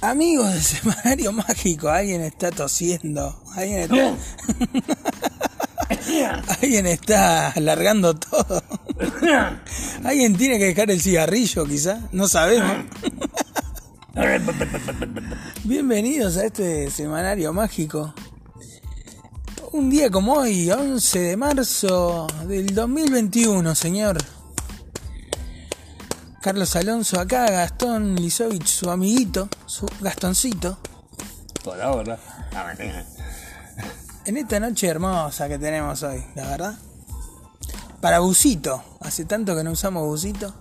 Amigos del semanario mágico, alguien está tosiendo. Alguien está. alguien está alargando todo. alguien tiene que dejar el cigarrillo, quizá. No sabemos. Bienvenidos a este semanario mágico. Un día como hoy, 11 de marzo del 2021, señor. Carlos Alonso acá, Gastón Lisovich, su amiguito, su Gastoncito. Por ahora. En esta noche hermosa que tenemos hoy, la verdad. Para busito. Hace tanto que no usamos busito.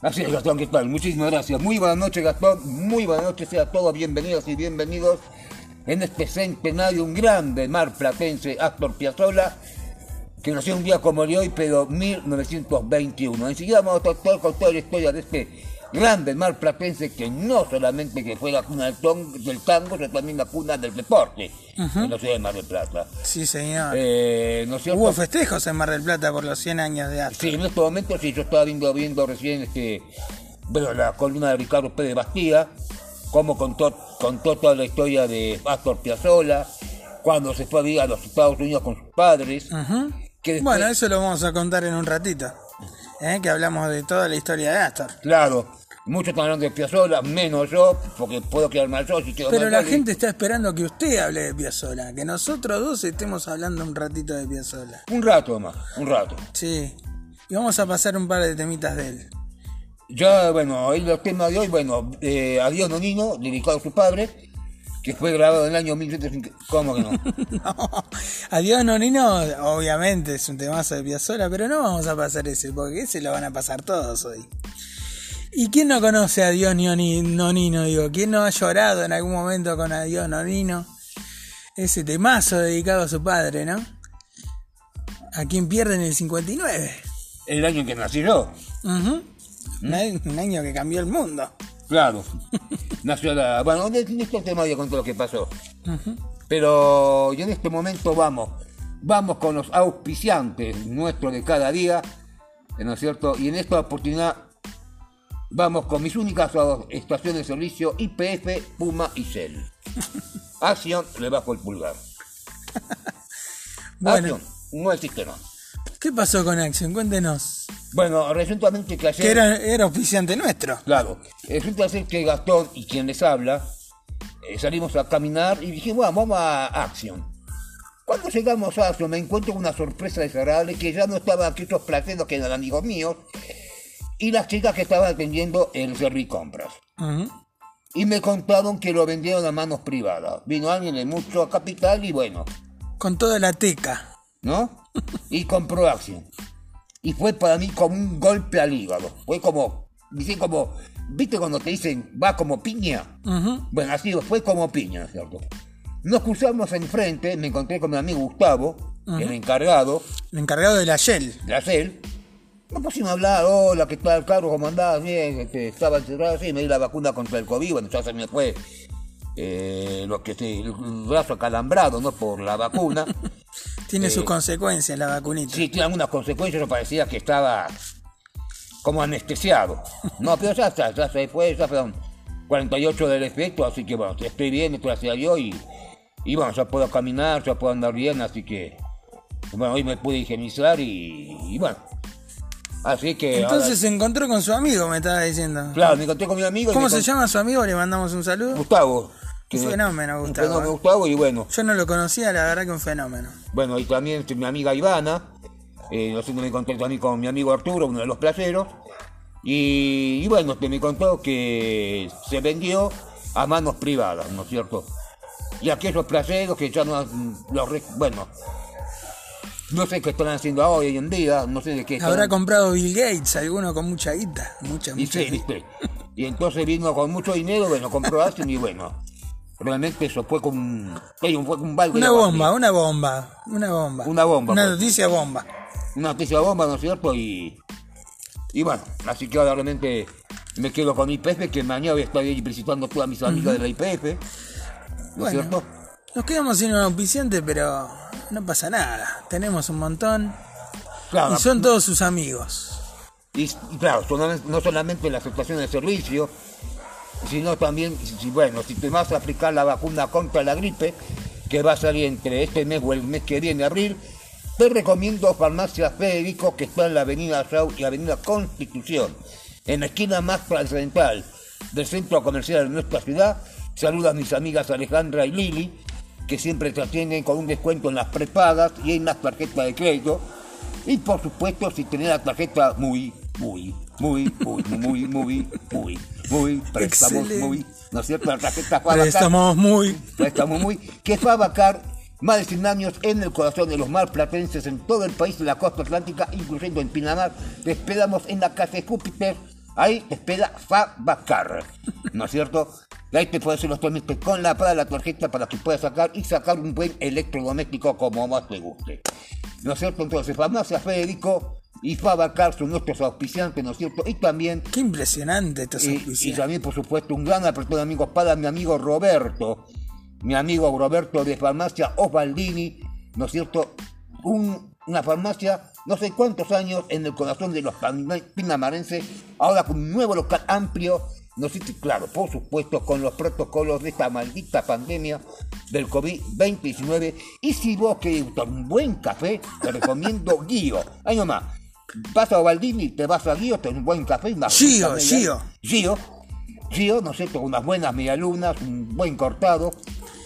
Así es, Gastón, ¿qué tal? Muchísimas gracias. Muy buenas noches, Gastón. Muy buenas noches a todos. Bienvenidos y bienvenidos en este centenario, un grande mar platense, Astor Piazzolla, que nació un día como el de hoy, pero 1921. Enseguida vamos a tratar con toda la historia de este grande mar platense que no solamente que fue la cuna del, tango, sino también la cuna del deporte en la ciudad de Mar del Plata. Sí, señor. Eh, Hubo festejos en Mar del Plata por los 100 años de Astor. Sí, en este momento sí, yo estaba viendo, viendo recién este, bueno, la columna de Ricardo Pérez Bastía, cómo contó, contó toda la historia de Astor Piazzolla, cuando se fue a vivir a los Estados Unidos con sus padres. Bueno, eso lo vamos a contar en un ratito, ¿eh? que hablamos de toda la historia de Astor. Claro, muchos están hablando de Piazzolla, menos yo, porque puedo quedar mal yo si Pero la gente está esperando que usted hable de Piazzolla, que nosotros dos estemos hablando un ratito de Piazzolla. Un rato más, un rato. Sí, y vamos a pasar un par de temitas de él. Ya, bueno, el tema de hoy, bueno, eh, Adiós Nonino, dedicado a su padre que fue grabado en el año 1750. ¿Cómo que no? no. Adiós Nonino, obviamente es un temazo de Piazzolla, pero no vamos a pasar ese, porque ese lo van a pasar todos hoy. ¿Y quién no conoce a Dios Nonino? Digo, ¿quién no ha llorado en algún momento con Adiós Nonino? Ese temazo dedicado a su padre, ¿no? ¿A quién pierde en el 59? El año en que nací yo. un año que cambió el mundo. Claro. Nació la... Bueno, en este tema ya contó lo que pasó. Pero y en este momento vamos. Vamos con los auspiciantes nuestros de cada día. ¿No es cierto? Y en esta oportunidad vamos con mis únicas estaciones de servicio IPF, Puma y Shell. Acción, le bajo el pulgar. Acción, no existe más. ¿Qué pasó con Action? Cuéntenos. Bueno, resulta que ayer... Que era, era oficiante nuestro. Claro. Resulta ser que Gastón y quien les habla eh, salimos a caminar y dijimos, bueno, vamos a Action. Cuando llegamos a Action me encuentro con una sorpresa desagradable que ya no estaban aquellos placeros que eran amigos míos y las chicas que estaban atendiendo el Servicompras. Y me contaron que lo vendieron a manos privadas. Vino alguien de mucho capital y bueno. Con toda la teca. ¿No? Y compró acción. Y fue para mí como un golpe al hígado. Fue como, dice como, ¿viste cuando te dicen va como piña? Bueno, así fue como piña, ¿cierto? Nos cruzamos enfrente, me encontré con mi amigo Gustavo, el encargado. El encargado de la Shell. De la Shell. Nos pusimos a hablar, hola, ¿qué tal, Carlos? ¿Cómo andás? Bien, este, estaba encerrado, sí, me di la vacuna contra el COVID, bueno, ya se me fue eh, lo que se, el brazo acalambrado, ¿no? Por la vacuna. Tiene sus eh, consecuencias la vacunita. Sí, tiene algunas consecuencias, yo parecía que estaba como anestesiado. No, pero ya está, ya se fue, ya fueron 48 del efecto, así que bueno, estoy bien, gracias a Dios, y, y bueno, ya puedo caminar, ya puedo andar bien, así que bueno, hoy me pude higienizar y, bueno. Así que. Entonces se encontró con su amigo, me estaba diciendo. Claro, me encontré con mi amigo. ¿Cómo se llama su amigo? Le mandamos un saludo. Gustavo. Un fenómeno, Gustavo. Un fenómeno, Gustavo, y bueno. Yo no lo conocía, la verdad que un fenómeno. Bueno, y también mi amiga Ivana. Eh, no sé, me encontré también con mi amigo Arturo, uno de los placeros. Y, bueno, me contó que se vendió a manos privadas, ¿no es cierto? Y aquellos placeros que ya no. Los, bueno, no sé qué están haciendo ahora hoy en día, no sé de qué. Habrá comprado Bill Gates, alguno con mucha guita, mucha, y mucha sí, Y entonces vino con mucho dinero, bueno, compró Aston y bueno, realmente eso fue como un, fue un Una bomba, una bomba, una bomba. Una bomba. Una pues. noticia bomba. Una noticia bomba, ¿no es cierto? Y, y bueno, así que ahora realmente me quedo con IPF, que mañana voy a estar ahí visitando a todas mis amigas de la IPF. ¿No es cierto? Nos quedamos sin un auspiciante, pero no pasa nada. Tenemos un montón. y son todos sus amigos. Y, claro, no solamente la aceptación del servicio, sino también, si, bueno, si te vas a aplicar la vacuna contra la gripe, que va a salir entre este mes o el mes que viene, abril, te recomiendo Farmacia Federico, que está en la Avenida Raúl y Avenida Constitución, en la esquina más trascendental del centro comercial de nuestra ciudad. Saluda a mis amigas Alejandra y Lili, que siempre te atienden con un descuento en las prepagas y en las tarjetas de crédito. Y por supuesto, si tenés la tarjeta muy, muy, muy, muy, muy, muy, muy, muy, préstamos muy, ¿no es cierto? La tarjeta Fabacar. Préstamos muy. Préstamos muy, que Fabacar, más de 100 años en el corazón de los marplatenses en todo el país de la costa atlántica, incluyendo en Pinamar. Te esperamos en la calle Júpiter. Ahí te espera Fabacar, ¿no es cierto? Ahí te puedes hacer los trámites con la para la tarjeta para que puedas sacar y sacar un buen electrodoméstico como más te guste. ¿No es cierto? Entonces, Farmacia Federico y Fabacar son nuestros auspiciantes, ¿no es cierto? Y también Qué impresionante estos y, y auspicios. también, por supuesto, un gran apretón de amigos para mi amigo Roberto, mi amigo Roberto de Farmacia Osvaldini, ¿no es cierto? Un- una farmacia, no sé cuántos años en el corazón de los pinamarenses, ahora con un nuevo local amplio, no sé si, claro, por supuesto, con los protocolos de esta maldita pandemia del COVID-19. Y si vos querés un buen café, te recomiendo Guío. Ahí nomás. Vas a Ovaldini, te vas a Guío, te un buen café, una Gio, rica media- Gio. Gio, Gio, ¿no es cierto? Unas buenas medialunas, un buen cortado,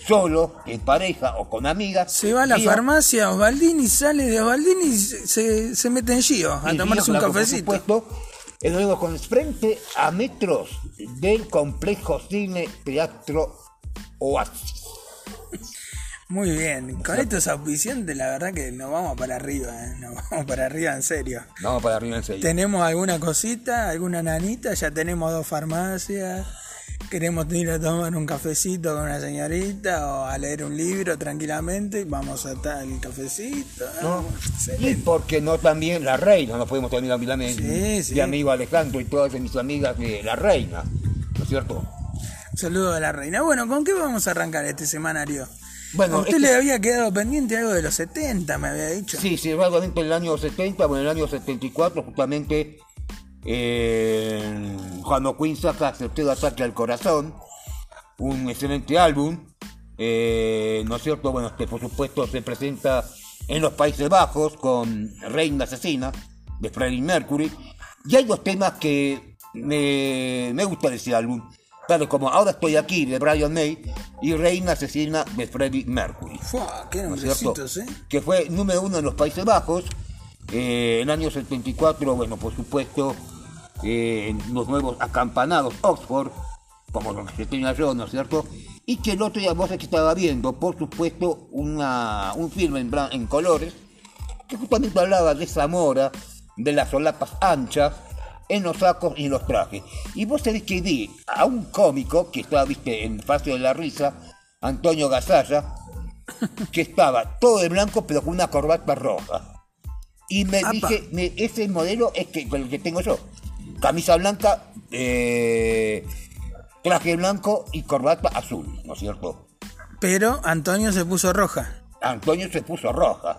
solo, en pareja o con amigas. Se va a la Gio, farmacia Osvaldini, sale de Osvaldini y se, se- mete en Gio a y tomarse Gio, un claro, por cafecito. supuesto, eh, luego con frente a metros del complejo cine teatro Oasis. Muy bien, con estos auspiciantes la verdad que nos vamos para arriba, ¿eh? nos vamos para arriba en serio. Vamos para arriba en serio. Tenemos alguna cosita, alguna nanita, ya tenemos dos farmacias, queremos ir a tomar un cafecito con una señorita o a leer un libro tranquilamente, vamos a estar el cafecito. ¿no? Y porque no también la reina, no podemos olvidar mi, Sí, sí. mi amigo Alejandro y todas mis amigas de la reina, ¿no es cierto? Saludo a la reina. Bueno, ¿con qué vamos a arrancar este semanario? Bueno, a usted este- le había quedado pendiente algo de los 70, me había dicho. Sí, sí, realmente en el año 70, bueno, en el año 74, justamente, eh, cuando Queen saca Certero Ataque al Corazón, un excelente álbum, eh, ¿no es cierto? Bueno, este por supuesto se presenta en los Países Bajos con Reina Asesina, de Freddie Mercury, y hay dos temas que me, me gusta de ese álbum, tales como Ahora estoy aquí, de Brian May, y Reina Asesina, de Freddie Mercury. Fua, qué ¿no cierto? ¿eh? Que fue número uno en los Países Bajos. Eh, en el año 74, bueno, por supuesto, eh, en los nuevos acampanados Oxford, como los que tenía yo, ¿no es cierto? Y que el otro día vos que estaba viendo, por supuesto, una, un filme en, en colores, que justamente hablaba de Zamora, de las solapas anchas, en los sacos y en los trajes. Y vos sabés que vi a un cómico que estaba, viste, en Fase de la Risa, Antonio Gasalla, que estaba todo de blanco pero con una corbata roja. Y me Apa. dije, me- ese modelo es que, el que tengo yo. Camisa blanca, eh, traje blanco y corbata azul, ¿no es cierto? Pero Antonio se puso roja, Antonio se puso roja,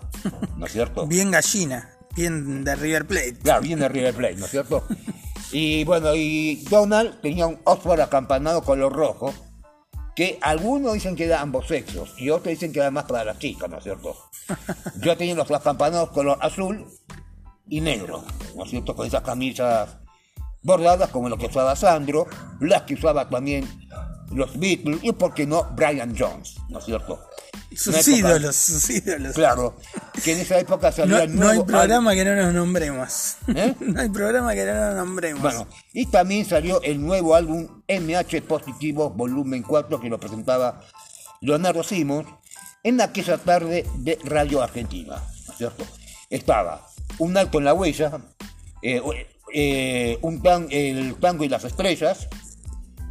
¿no es cierto? bien gallina, bien de River Plate. Claro, bien de River Plate, ¿no es cierto? Y bueno, y Donald tenía un Oxford acampanado color rojo, que algunos dicen que era ambos sexos, y otros dicen que era más para las chicas, ¿no es cierto? Yo tenía los acampanados color azul y negro, ¿no es cierto? Con esas camisas bordadas como lo que usaba Sandro, las que usaba también los Beatles, y por qué no Brian Jones, ¿no es cierto? Sus ídolos, sus ídolos. Claro, que en esa época salía No, el no hay nuevo programa que no nos nombremos. ¿Eh? no hay programa que no nos nombremos. Bueno, y también salió el nuevo álbum MH Positivo Volumen 4 que lo presentaba Leonardo Simons en aquella tarde de Radio Argentina, ¿no es cierto? Estaba Un Alto en la Huella, eh, eh, un tan- El Tango y las Estrellas,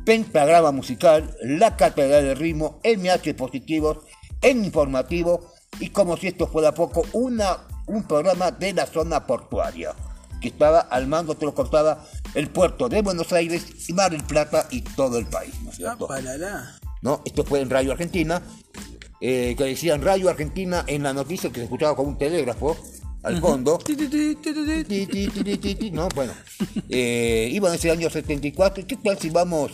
Pentagrama Musical, La Catedral del Ritmo, MH Positivos, en Informativo y como si esto fuera poco, una, un programa de la zona portuaria que estaba al mando, te lo contaba, el puerto de Buenos Aires y Mar del Plata y todo el país, ¿no es cierto? Apalala. ¿no? Esto fue en Radio Argentina, eh, que decían Radio Argentina en la noticia que se escuchaba como un telégrafo al fondo. ¿no? Bueno, eh, iba en ese año 74. ¿Qué tal si vamos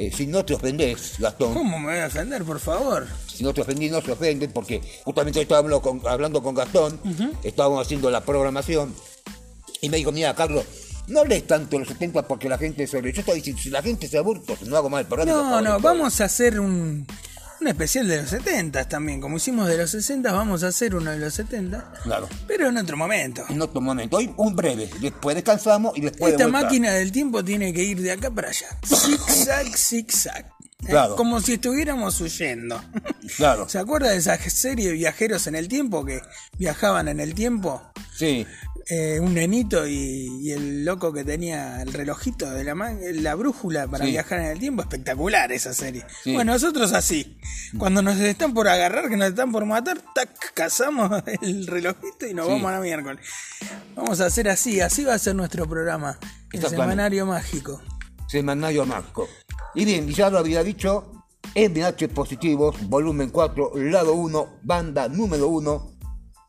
eh, si no te ofendés, Gastón, ¿Cómo me voy a ofender, por favor? si no te ofendí, no se ofenden, porque justamente hoy estábamos con- hablando con Gastón, estábamos haciendo la programación, y me dijo, mira, Carlos, no lees tanto los 70 porque la gente se aburre. Yo estoy diciendo, si la gente se aburre, pues no hago mal el programa. No, no, vamos a hacer un, un especial de los 70 también. Como hicimos de los 60, vamos a hacer uno de los 70. Claro. Pero en otro momento. En otro momento, hoy un breve, después descansamos y después de Esta máquina del tiempo tiene que ir de acá para allá. Zig-zag, zig-zag. ¿Eh? Claro. Como si estuviéramos huyendo. Claro, ¿Se acuerda de esa serie de viajeros en el tiempo que viajaban en el tiempo? sí, Eh, un nenito y, y el loco que tenía el relojito de la, ma- la brújula para Sí. viajar en el tiempo. Espectacular esa serie. Sí. Bueno, nosotros así. Cuando nos están por agarrar, que nos están por matar, tac, cazamos el relojito y nos Sí. vamos a la miércoles. Vamos a hacer así, así va a ser nuestro programa. El semanario mágico. Semanario Marco. Y bien, ya lo había dicho, MH Positivos, volumen 4, lado 1, banda número 1,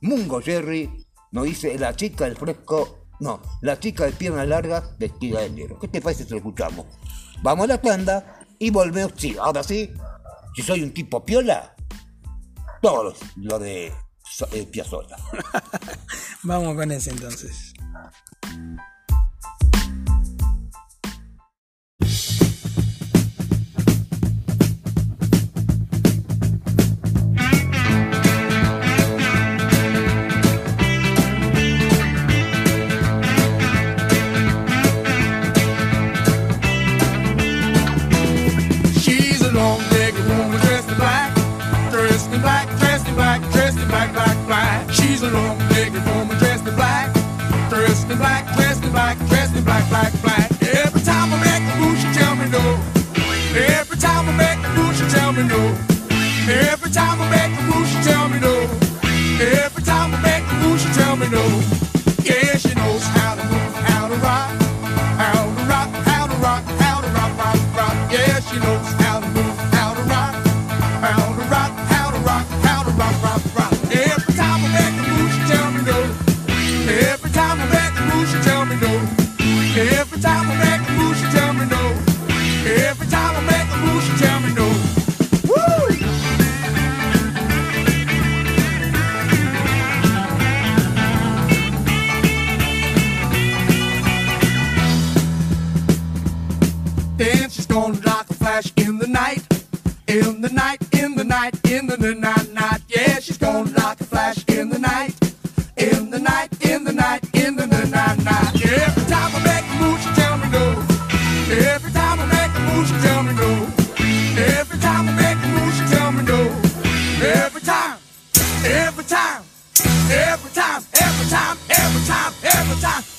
Mungo Jerry, nos dice la chica del fresco, no, la chica de piernas largas vestida de negro. ¿Qué te parece si lo escuchamos? Vamos a la tanda y volvemos, sí, ahora sí, si soy un tipo piola, todo lo de eh. Vamos con ese entonces. Dressed in black, dressed in black, dressed in black, black, black. She's a long-legged woman dressed in black, dressed in black, dressed in black, dressed in black, black, black. Every time I make a move, she tell me no. Every time I make a move, she tell me no. Every time I make a move, she tell me no. Every time I make a move, she tell me no. Yeah, she knows how to move, how to rock, how to rock, how to rock, how to rock, rock, rock. Yeah, she knows night, the n- night, night. Yeah, she's gonna rock a flash in the night. In the night, in the night, in the night, night. Yeah, every time I make a move, she tell me no. Every time I make a move, she tell me no. Every time I make a move, she tell me no. Every time, every time, every time, every time, every time, every time. Woo!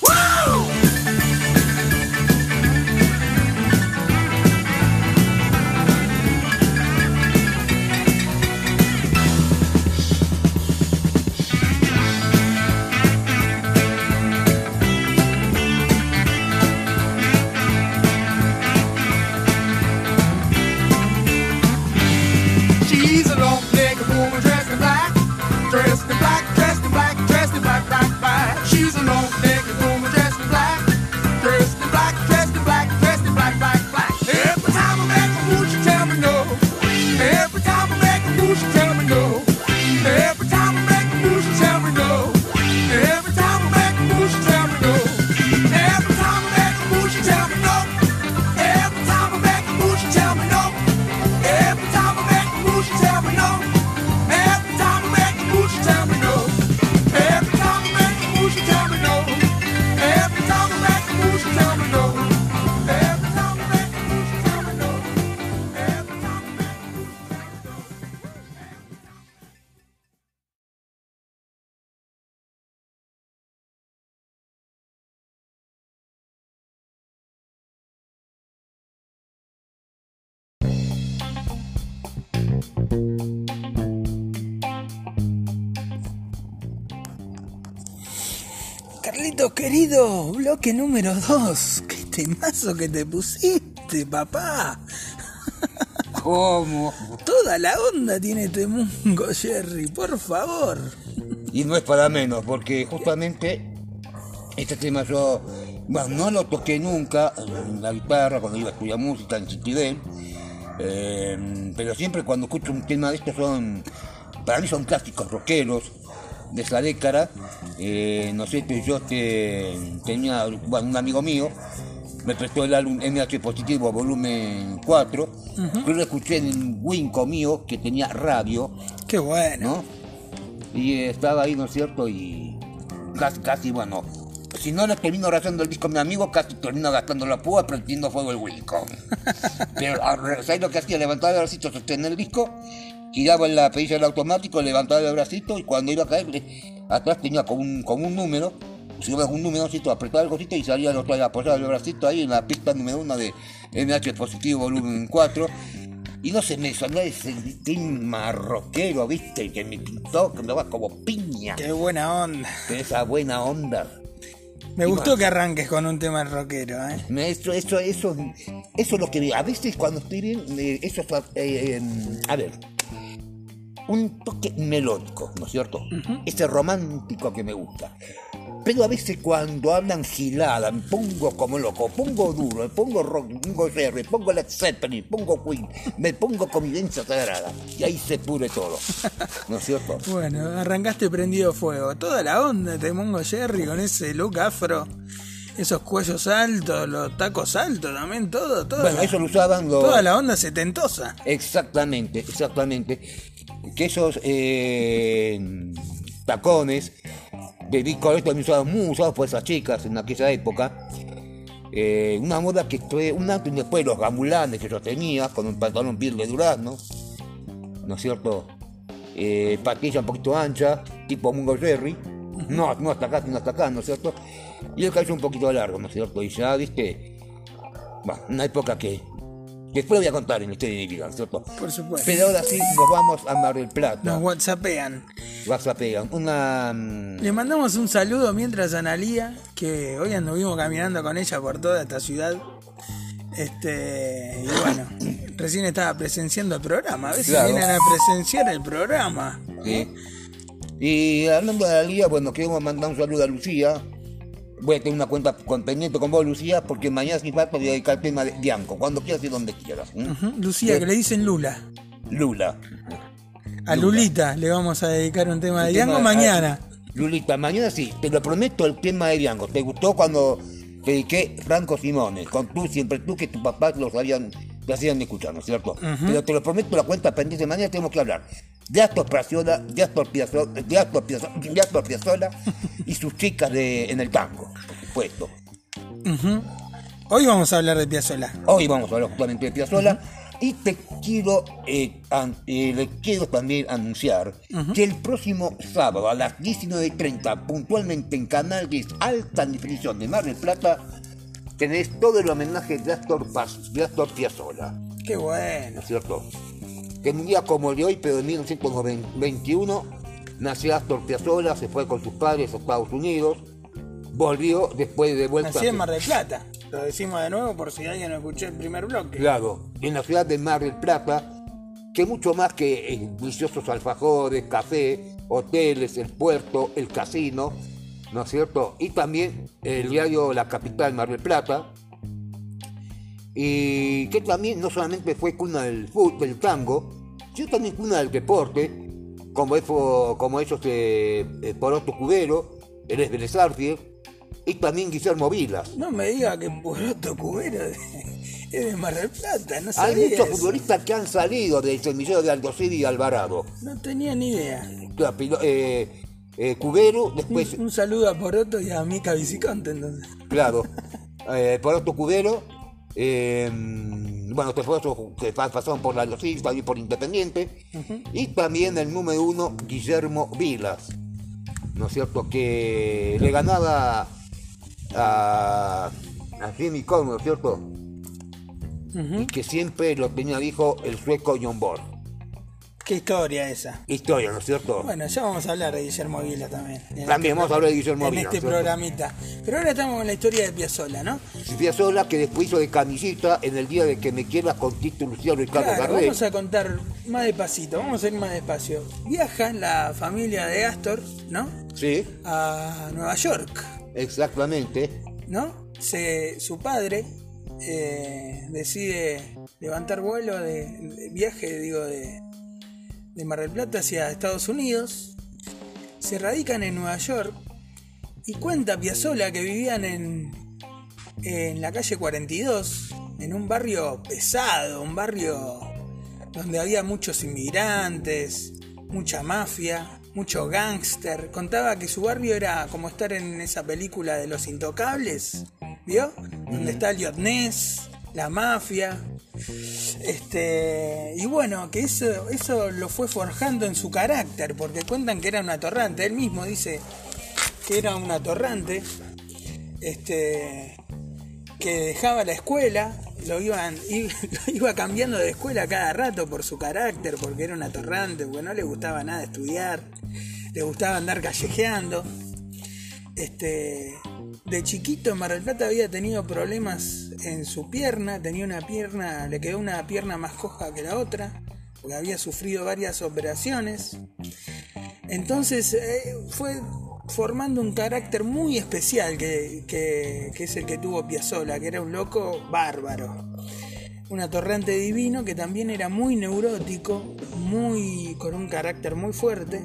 Querido, bloque número 2. Qué temazo que te pusiste, papá. ¿Cómo? Toda la onda tiene este mungo, Jerry, por favor. Y no es para menos, porque justamente este tema yo Bueno, no lo toqué nunca en la guitarra cuando iba a estudiar música en Chitibel, eh, pero siempre cuando escucho un tema de estos son, para mí son clásicos rockeros de esa década. Eh, no sé, pero yo este, tenía bueno, un amigo mío, me prestó el álbum MH Positivo volumen 4, yo lo escuché en un Winco mío que tenía radio, Qué bueno. ¿no? Y estaba ahí, ¿no es cierto? Y casi, casi, bueno, si no le termino rayando el disco a mi amigo, casi termino gastando la púa prendiendo fuego el Wilco. Pero, ¿sabes lo que hacía? Levantaba el bracito, sostener el disco, giraba en la perilla del automático, levantaba el bracito y cuando iba a caer, atrás tenía como un, como un número. Si iba un número, apretaba el cosito y salía el otro lado, apoyaba el bracito ahí en la pista número uno de MH Positivo volumen 4. Y no se me sonó ese tema rockero, viste, que me pintó, que me va como piña. Qué buena onda. Esa buena onda. Me Y gustó más. que arranques con un tema rockero, ¿eh? Eso, eso, eso, eso es lo que a veces cuando estoy bien, eh, eso es, eh, eh, a ver, un toque melódico, ¿no es cierto? Ese romántico que me gusta. Pero a veces cuando hablan gilada, me pongo como loco, pongo duro, me pongo rock, me pongo R, pongo Led Zeppelin, pongo Queen, me pongo convivencia sagrada. Y ahí se pure todo. ¿No es cierto? Bueno, arrancaste prendido fuego. Toda la onda de Mongo Jerry con ese look afro, esos cuellos altos, los tacos altos también, todo, todo. Bueno, eso lo usaban los... Toda la onda setentosa. Exactamente, exactamente. Que esos eh, tacones de esto también usaban muy usados por esas chicas en aquella época. Eh, una moda que fue un antes y después los gamulanes que yo tenía, con un pantalón piel de durazno, ¿no es cierto? Eh, patilla un poquito ancha, tipo Mungo Jerry, no, no hasta acá, sino hasta acá, ¿no es cierto? Y el cabello un poquito largo, ¿no es cierto? Y ya, viste, bueno, una época que después lo voy a contar en ¿no es cierto? Por supuesto. Pero ahora sí nos vamos a Mar del Plata. Nos whatsappean. WhatsAppean. Una. mm, Le mandamos un saludo mientras a Analía, que hoy anduvimos caminando con ella por toda esta ciudad. Este, y bueno, recién estaba presenciando el programa. A veces Claro. vienen a presenciar el programa. Sí. Y hablando de liga, bueno, queremos mandar un saludo a Lucía. Voy a tener una cuenta con pendiente con vos, Lucía, porque mañana sin falta voy a dedicar el tema de Bianco, cuando quieras y donde quieras. Ujú, Lucía, que le dicen Lula. Lula. A Lulita le vamos a dedicar un tema de tema- mañana. ah, Lulita, mañana sí, te lo prometo el tema de Bianco. ¿Te gustó cuando te dediqué Franco Simone? Con tú, siempre tú, que tus papás los habían, te hacían escuchar, ¿no es cierto? Pero te lo prometo, la cuenta pendiente, mañana tenemos que hablar de Astor Piazzolla, de Astor Piazzolla, de Astor Piazzolla, de Astor Piazzolla y sus chicas de, en el tango, por supuesto. Hoy vamos a hablar de Piazzolla. Hoy vamos a hablar justamente de Piazzolla. Y te quiero, eh, eh, le quiero también anunciar que el próximo sábado a las 19.30, puntualmente en Canal 10 Alta Definición de Mar del Plata, tenés todo el homenaje de Astor, Paz- de Astor Piazzolla, Qué ¿no bueno. es cierto? Que en un día como el de hoy, pero en 1921, nació Astor Piazzolla, se fue con sus padres a Estados Unidos, volvió después de vuelta... Nací en Mar del Plata. Lo decimos de nuevo por si alguien no escuchó el primer bloque. Claro, en la ciudad de Mar del Plata, que mucho más que eh, deliciosos alfajores, café, hoteles, el puerto, el casino, ¿no es cierto? Y también el diario La Capital Mar del Plata, y que también no solamente fue cuna del fútbol, del tango, sino también cuna del deporte, como, eso, como esos de eh, Poroto Cubero, el Arfield, y también Guillermo Vilas. No me diga que Poroto Cubero es de Mar del Plata. No Hay sabía muchos eso. futbolistas que han salido del semillero de Aldosivi y Alvarado. No tenía ni idea. Eh, eh, Cubero, después, Un saludo a Poroto y a Mica Viciconte entonces. claro, eh, por otro Cubero, eh, bueno, después otros que pa- pasaron por la Aldosivi, también por Independiente, y también el número uno, Guillermo Vilas, ¿no es cierto? Que le ganaba a, a Jimmy Conn, ¿no es cierto? Y que siempre lo tenía, dijo, el sueco John Borg. Qué historia esa. Historia, ¿no es cierto? Bueno, ya vamos a hablar de Guillermo Vila también. En También vamos a hablar de Guillermo En Vila, este ¿cierto? programita. Pero ahora estamos con la historia de Piazzolla, ¿no? Sola, que después hizo de camisita en el día de que me quieras con Tito Luciano y Carlos Claro, vamos a contar más despacito, vamos a ir más despacio. Viaja la familia de Astor, ¿no? Sí, A Nueva York, exactamente. ¿no? se, su padre eh, decide levantar vuelo de, de viaje, digo, de, de Mar del Plata hacia Estados Unidos. Se radican en Nueva York y cuenta Piazzolla que vivían en, en la calle 42, en un barrio pesado, un barrio donde había muchos inmigrantes, mucha mafia, mucho gángster. Contaba que su barrio era como estar en esa película de los intocables, ¿vio? Donde está el Ness, la mafia. Este, y bueno, que eso, eso lo fue forjando en su carácter, porque cuentan que era un atorrante. Él mismo dice que era un atorrante, este, que dejaba la escuela, lo iban, iba cambiando de escuela cada rato por su carácter, porque era un atorrante, porque no le gustaba nada estudiar, le gustaba andar callejeando. Este, de chiquito en Mar del Plata había tenido problemas en su pierna, tenía una pierna, le quedó una pierna más coja que la otra, porque había sufrido varias operaciones. Entonces eh, fue formando un carácter muy especial que, es el que tuvo Piazzolla, que era un loco bárbaro. Un atorrante divino que también era muy neurótico, muy con un carácter muy fuerte,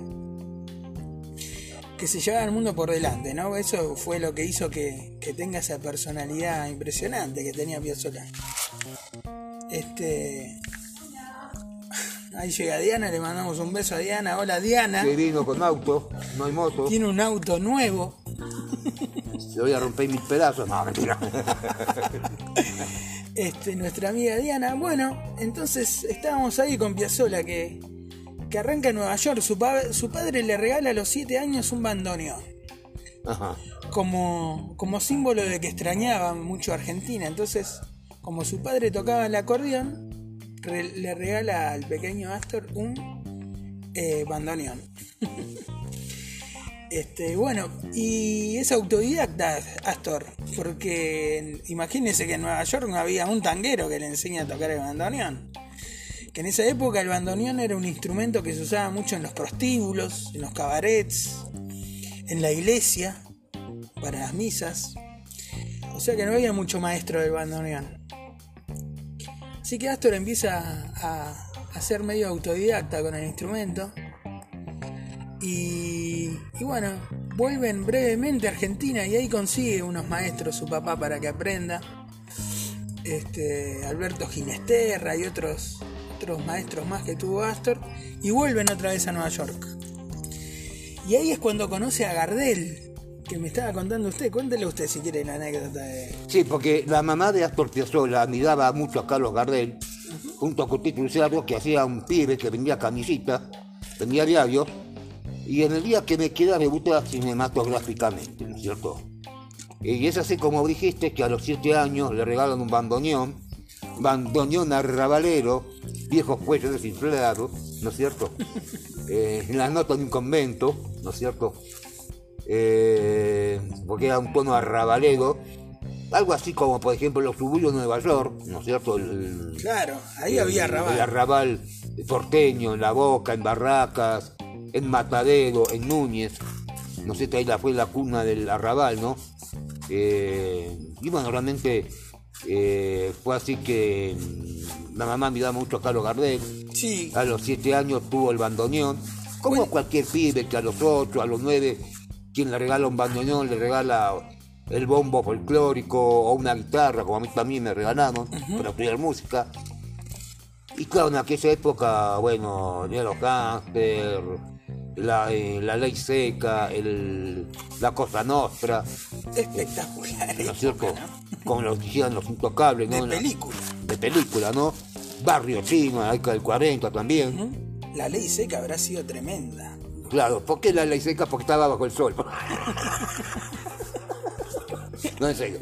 que se llevaba al mundo por delante, ¿no? Eso fue lo que hizo que, que tenga esa personalidad impresionante que tenía Piazzolla. Este. Ahí llega Diana, le mandamos un beso a Diana. Hola Diana. Que vino con auto, no hay moto. Tiene un auto nuevo. Se voy a romper mil pedazos. No, mentira. Este, nuestra amiga Diana. Bueno, entonces estábamos ahí con Piazzolla que, que arranca en Nueva York. Su, pa- su padre le regala a los 7 años un bandoneón. Ajá. como, como símbolo de que extrañaba mucho a Argentina. Entonces, como su padre tocaba el acordeón, re- le regala al pequeño Astor un eh, bandoneón. este, bueno, y es autodidacta Astor, porque imagínense que en Nueva York no había un tanguero que le enseñe a tocar el bandoneón. Que en esa época el bandoneón era un instrumento que se usaba mucho en los prostíbulos, en los cabarets, en la iglesia para las misas. O sea que no había mucho maestro del bandoneón. Así que Astor empieza a, a ser medio autodidacta con el instrumento. Y, y bueno, vuelven brevemente a Argentina y ahí consigue unos maestros su papá para que aprenda. Este, Alberto Ginesterra y otros, otros maestros más que tuvo Astor. Y vuelven otra vez a Nueva York. Y ahí es cuando conoce a Gardel, que me estaba contando usted. Cuéntele usted si quiere la anécdota de. Sí, porque la mamá de Astor Piazzolla admiraba mucho a Carlos Gardel, junto con Tito Luciano, que hacía un pibe que vendía camisita, vendía diarios, y en el día que me queda debuta cinematográficamente, ¿no es cierto? Y es así como dijiste que a los siete años le regalan un bandoneón, bandoneón arrabalero, viejos cuellos desinflados, ¿no es cierto? Eh, en la nota de un convento, ¿no es cierto? Eh, porque era un tono arrabalero, algo así como por ejemplo los suburbios de Nueva York, ¿no es cierto? El, Claro, ahí el- había El rabal. arrabal porteño, en La Boca, en Barracas, en Matadero, en Núñez. No sé, ahí la fue la cuna del arrabal, ¿no? Eh, y bueno, realmente eh, fue así que mm, la mamá miraba mucho a Carlos Gardel. Sí, A los siete años tuvo el bandoneón. Como Bueno. cualquier pibe que a los ocho, a los nueve, quien le regala un bandoneón, le regala el bombo folclórico o una guitarra, como a mí también me regalaron, para estudiar música. Y claro, en aquella época, bueno, Nero Gánster, la, eh, la ley seca, el, la cosa nostra, espectacular. ¿no es cierto? Como lo decían los intocables, ¿no? De película. de película, ¿no? Barrio Chino, la década del 40 también. La ley seca habrá sido tremenda. Claro, ¿por qué la ley seca? Porque estaba bajo el sol. no, en serio.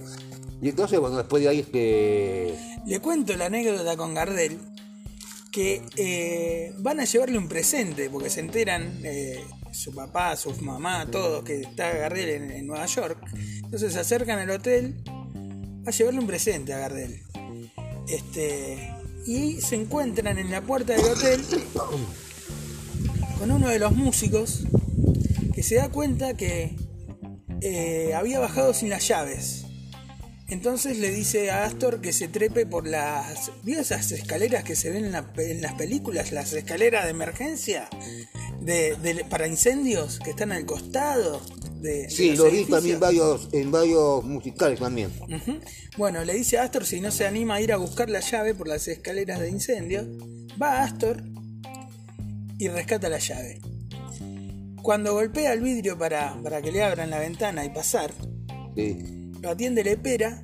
Y entonces, bueno, después de ahí, este... Le cuento la anécdota con Gardel, que eh, van a llevarle un presente, porque se enteran eh, su papá, su mamá, todos, que está Gardel en, en Nueva York. Entonces se acercan al hotel a llevarle un presente a Gardel. Este, y se encuentran en la puerta del hotel con uno de los músicos que se da cuenta que eh, había bajado sin las llaves. Entonces le dice a Astor que se trepe por las. ¿Vio esas escaleras que se ven en, la- en las películas? Las escaleras de emergencia de, de- para incendios que están al costado de. de Sí, los lo vi edificios. también varios, en varios musicales también. Bueno, le dice a Astor si no se anima a ir a buscar la llave por las escaleras de incendio. Va a Astor y rescata la llave. Cuando golpea el vidrio para, para que le abran la ventana y pasar, Sí. Lo atiende Lepera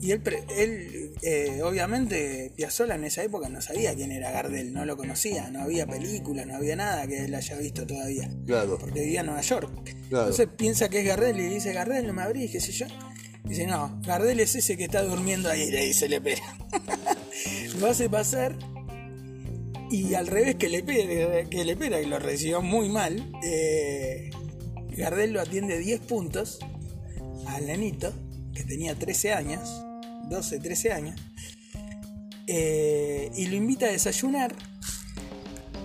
y él, él eh, obviamente Piazzolla en esa época no sabía quién era Gardel, no lo conocía, no había película, no había nada que él haya visto todavía, Claro. porque vivía en Nueva York. Claro. Entonces piensa que es Gardel y le dice, Gardel, no me abrís, qué sé yo. Dice, no, Gardel es ese que está durmiendo ahí, le dice Lepera. lo hace pasar y al revés que Lepera, que Lepera, que lo recibió muy mal, eh, Gardel lo atiende 10 puntos al nenito, que tenía 13 años, 12, 13 años, eh, y lo invita a desayunar.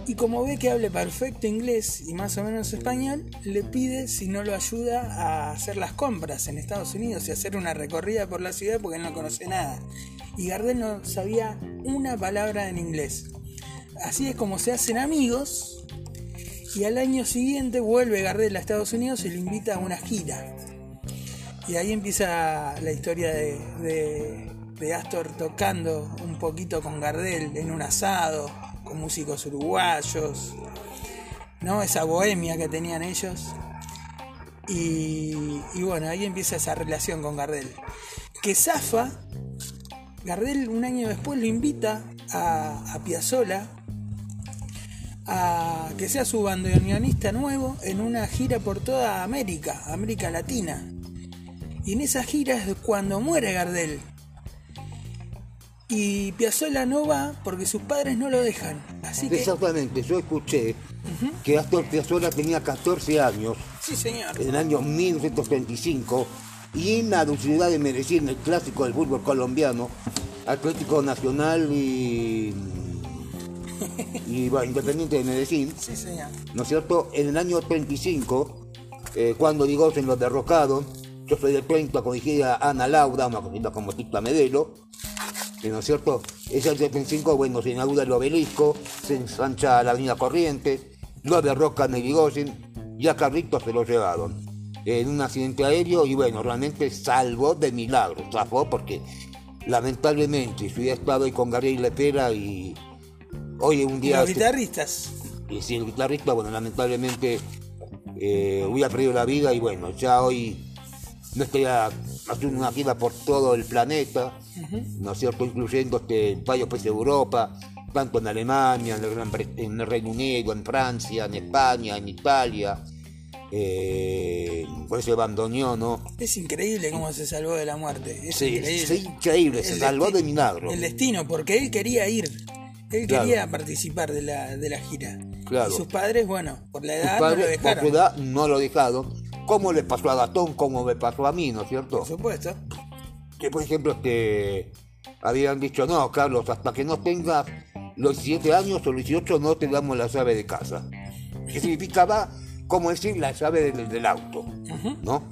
Y como ve que hable perfecto inglés y más o menos español, le pide si no lo ayuda a hacer las compras en Estados Unidos y hacer una recorrida por la ciudad porque él no conoce nada. Y Gardel no sabía una palabra en inglés. Así es como se hacen amigos. Y al año siguiente vuelve Gardel a Estados Unidos y lo invita a una gira. Y ahí empieza la historia de, Astor tocando un poquito con Gardel en un asado, con músicos uruguayos, ¿no? Esa bohemia que tenían ellos. Y, bueno, ahí empieza esa relación con Gardel. Que zafa, Gardel un año después lo invita a, a Piazzolla a que sea su bandoneonista nuevo en una gira por toda América, América Latina. Y en esa gira es cuando muere Gardel. Y Piazzolla no va porque sus padres no lo dejan. Así que... Exactamente, yo escuché que Astor Piazzolla tenía 14 años Sí, señor. en el año 1935 y en la ciudad de Medellín, el clásico del fútbol colombiano, Atlético Nacional y, y bueno, Independiente de Medellín, Sí, señor. ¿no es cierto? En el año 35, eh, cuando Digosen los derrocaron, yo soy del 30, corrigí a Ana Laura, una cosita como Tita Medelo, que, ¿no es cierto? Ella el 35, bueno, se inaugura el obelisco, se ensancha la avenida Corriente, lo derrocan el Digosen, y a Carlitos se lo llevaron en un accidente aéreo y bueno, realmente salvó de milagro, zafó porque lamentablemente si hubiera estado ahí con Gabriel Lepera y hoy un Y día... los se- guitarristas. y si el guitarrista, bueno, lamentablemente eh, hubiera perdido la vida y bueno, ya hoy haciendo una gira por todo el planeta, ¿no es cierto? Incluyendo este, varios países de Europa, tanto en Alemania, en el, en el Reino Unido, en Francia, en España, en Italia. Eh, por eso abandoneó, ¿no? Es increíble cómo se salvó de la muerte. Es Sí, increíble. sí, increíble, se El salvó de milagro. El destino, porque él quería ir. Él Claro. quería participar de la, de la gira. Claro. Y sus padres, bueno, por la edad no lo por dejaron. su edad, no lo dejaron. Como le pasó a Gastón, como me pasó a mí, ¿no es cierto? Por supuesto. que por ejemplo este, habían dicho, no, Carlos, hasta que no tengas los 17 años o los 18 no te damos la llave de casa. Que significaba, como decir, la llave del, del auto, ¿no?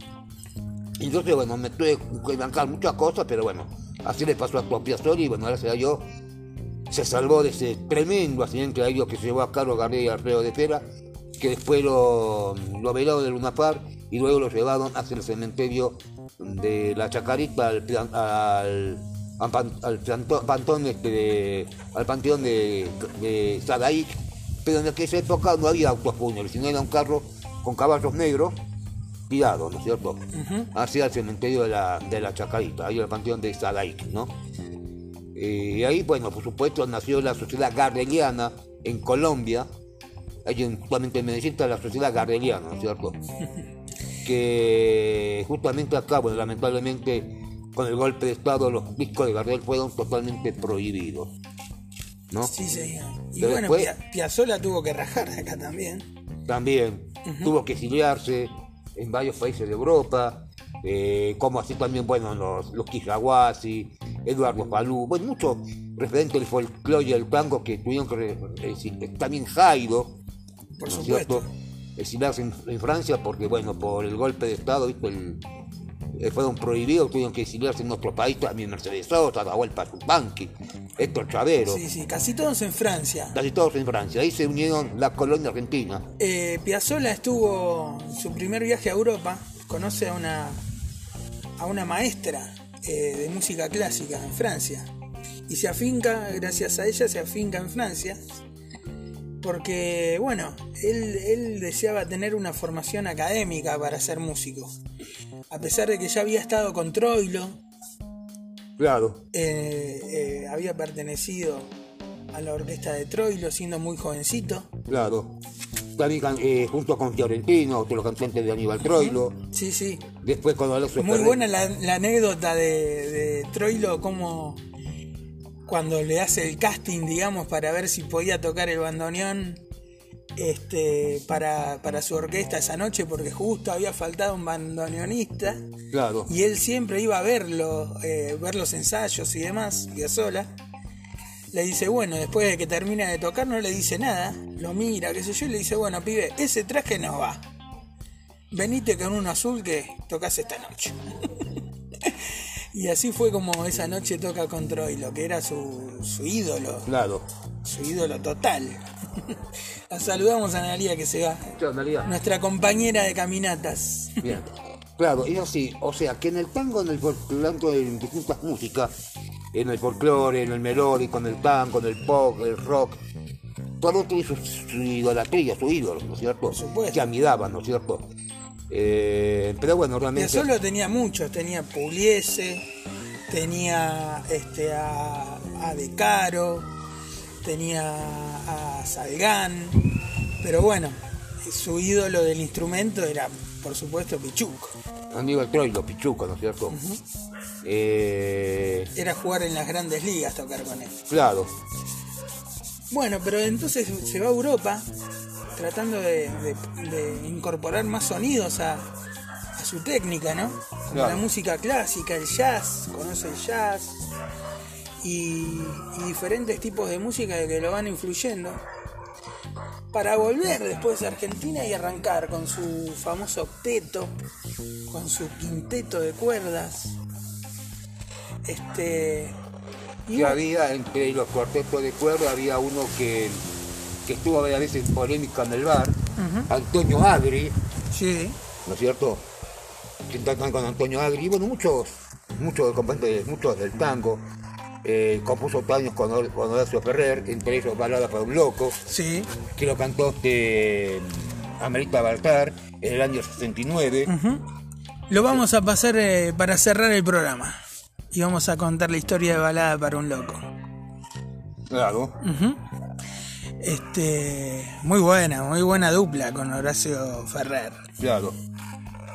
Entonces, bueno, me tuve que bancar muchas cosas, pero bueno, así le pasó a tu Piazzoli y bueno, gracias a Dios se salvó de ese tremendo accidente aéreo que se llevó a Carlos García y Alfredo de Pera, que después lo, lo velaron de Luna Par y luego lo llevaron hacia el cementerio de la Chacarita al, plan- al, al al este de- al panteón de, de pero en aquella época no había autos fúnebres, sino era un carro con caballos negros tirado, ¿no es cierto? Hacia el cementerio de la, de la Chacarita, ahí el panteón de Sadaik, ¿no? Eh, y ahí, bueno, por supuesto, nació la sociedad gardeliana en Colombia. En- justamente está la sociedad gardeliana, ¿no es cierto? Que justamente acá, bueno, lamentablemente, con el golpe de Estado, los discos de Gardel fueron totalmente prohibidos. ¿No? Sí, señor. Y Pero bueno, después- Pia- Piazzolla tuvo que rajar de acá también. También tuvo que exiliarse en varios países de Europa, eh, como así también, bueno, los, los Eduardo Falú, bueno, muchos referentes del folclore y del tango que tuvieron que, re- también Jairo, Por ¿no es supuesto. exiliarse en, en Francia porque, bueno, por el golpe de Estado, ¿viste? El, eh, fueron prohibidos, tuvieron que exiliarse en nuestro país, también Mercedes Sosa, Raúl Pazupanqui, Héctor Chavero, Sí, sí, casi todos en Francia. casi todos en Francia. Ahí se unieron la colonia argentina. Eh, Piazzolla estuvo en su primer viaje a Europa, conoce a una, a una maestra eh, de música clásica en Francia y se afinca, gracias a ella, se afinca en Francia porque, bueno, él, él deseaba tener una formación académica para ser músico. A pesar de que ya había estado con Troilo, Claro, eh, eh, había pertenecido a la orquesta de Troilo siendo muy jovencito. claro. También eh, junto con Fiorentino, otro cantante de Aníbal Troilo. Sí, sí. Después Alonso Muy buena la, la anécdota de, de Troilo, como cuando le hace el casting, digamos, para ver si podía tocar el bandoneón este, para, para su orquesta esa noche, porque justo había faltado un bandoneonista Claro, y él siempre iba a verlo, eh, ver los ensayos y demás, sola Le dice, bueno, después de que termina de tocar, no le dice nada, lo mira, qué sé yo, y le dice, bueno, pibe, ese traje no va. Venite con un azul que tocas esta noche. y así fue como esa noche toca con Troilo, que era su, su ídolo, claro. su ídolo total. La saludamos a Analia que se va, Analia. nuestra compañera de caminatas. Bien. Claro, es así. O sea, que en el tango, en el folclore, en distintas músicas, en el folclore, en el melódico, en el tango, en el pop, el rock, todo tiene su, su idolatría, su ídolo, ¿no es cierto? Por supuesto. Que admiraban, ¿no es cierto? Eh, pero bueno, realmente... Piazzolla tenía muchos, tenía Pugliese, tenía este a, a De Caro, tenía a Salgán, pero bueno, su ídolo del instrumento era por supuesto Pichuco. Aníbal Troilo, Pichuco, ¿no es cierto? Eh, Era jugar en las grandes ligas tocar con él. claro, Bueno, pero entonces se va a Europa tratando de, de- de incorporar más sonidos a, a su técnica, ¿no? Como Claro. la música clásica, el jazz, conoce el jazz y, y diferentes tipos de música que lo van influyendo. Para volver después a Argentina y arrancar con su famoso octeto, con su quinteto de cuerdas. Este. y había entre los cuartetos de cuerda, había uno que, que estuvo varias veces en polémica en el bar, Antonio Agri, Sí, ¿no es cierto? Que cantan con Antonio Agri, y bueno, muchos, muchos componentes, muchos del tango, eh, compuso años con, con Horacio Ferrer, entre ellos Balada para un Loco, sí. que lo cantó este Amerita Baltar en el año 69. Lo vamos a pasar eh, para cerrar el programa. Y vamos a contar la historia de Balada para un Loco. Claro, Este, muy buena, muy buena dupla con Horacio Ferrer. claro.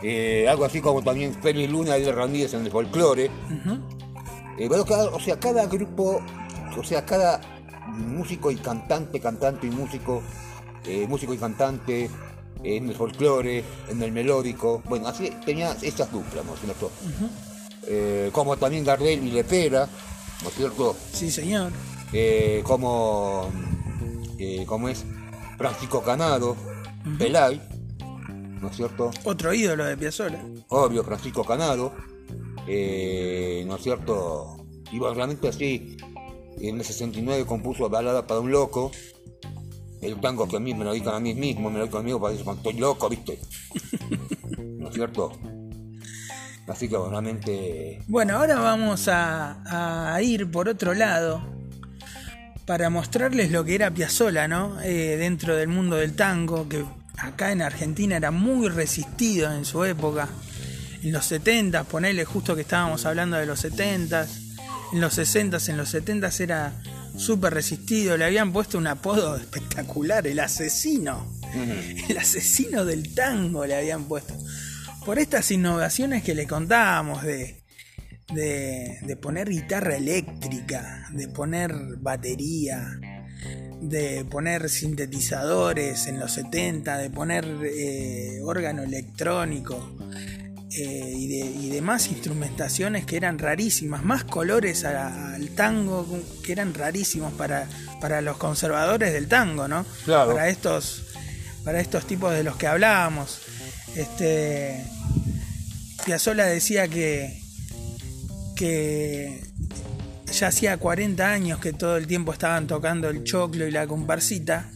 Eh, algo así como también Félix Luna y Ramírez en el folclore. Eh, bueno, cada- o sea, cada grupo, o sea, cada músico y cantante, cantante y músico, eh, músico y cantante, en el folclore, en el melódico, bueno, así tenía esas duplas, ¿no es cierto? Eh, como también Gardel y Lepera, ¿no es cierto? Sí, señor. Eh, como, eh, como es Francisco Canado, Pelay, ¿no es cierto? Otro ídolo de Piazzolla. obvio, Francisco Canado, eh, ¿no es cierto? Y bueno, realmente así, en el 69 compuso Balada para un Loco, el tango que a mí me lo dedican a mí mismo, me lo dedican conmigo para decir cuando estoy loco, ¿viste? ¿No es cierto? Así que bueno, realmente, Bueno, ahora vamos a, a ir por otro lado para mostrarles lo que era Piazzolla, ¿no? Eh, dentro del mundo del tango, que acá en Argentina era muy resistido en su época. En los 70, ponele justo que estábamos hablando de los 70, en los 60, en los 70 era súper resistido, le habían puesto un apodo espectacular, el asesino. El asesino del tango le habían puesto. Por estas innovaciones que le contábamos de, de, de poner guitarra eléctrica, de poner batería, de poner sintetizadores en los 70, de poner eh, órgano electrónico eh, y, de, y demás instrumentaciones que eran rarísimas, más colores al tango que eran rarísimos para, para los conservadores del tango, ¿no? Claro. Para estos, para estos tipos de los que hablábamos. Este, Piazzolla decía que, que ya hacía 40 años que todo el tiempo estaban tocando el choclo y la comparsita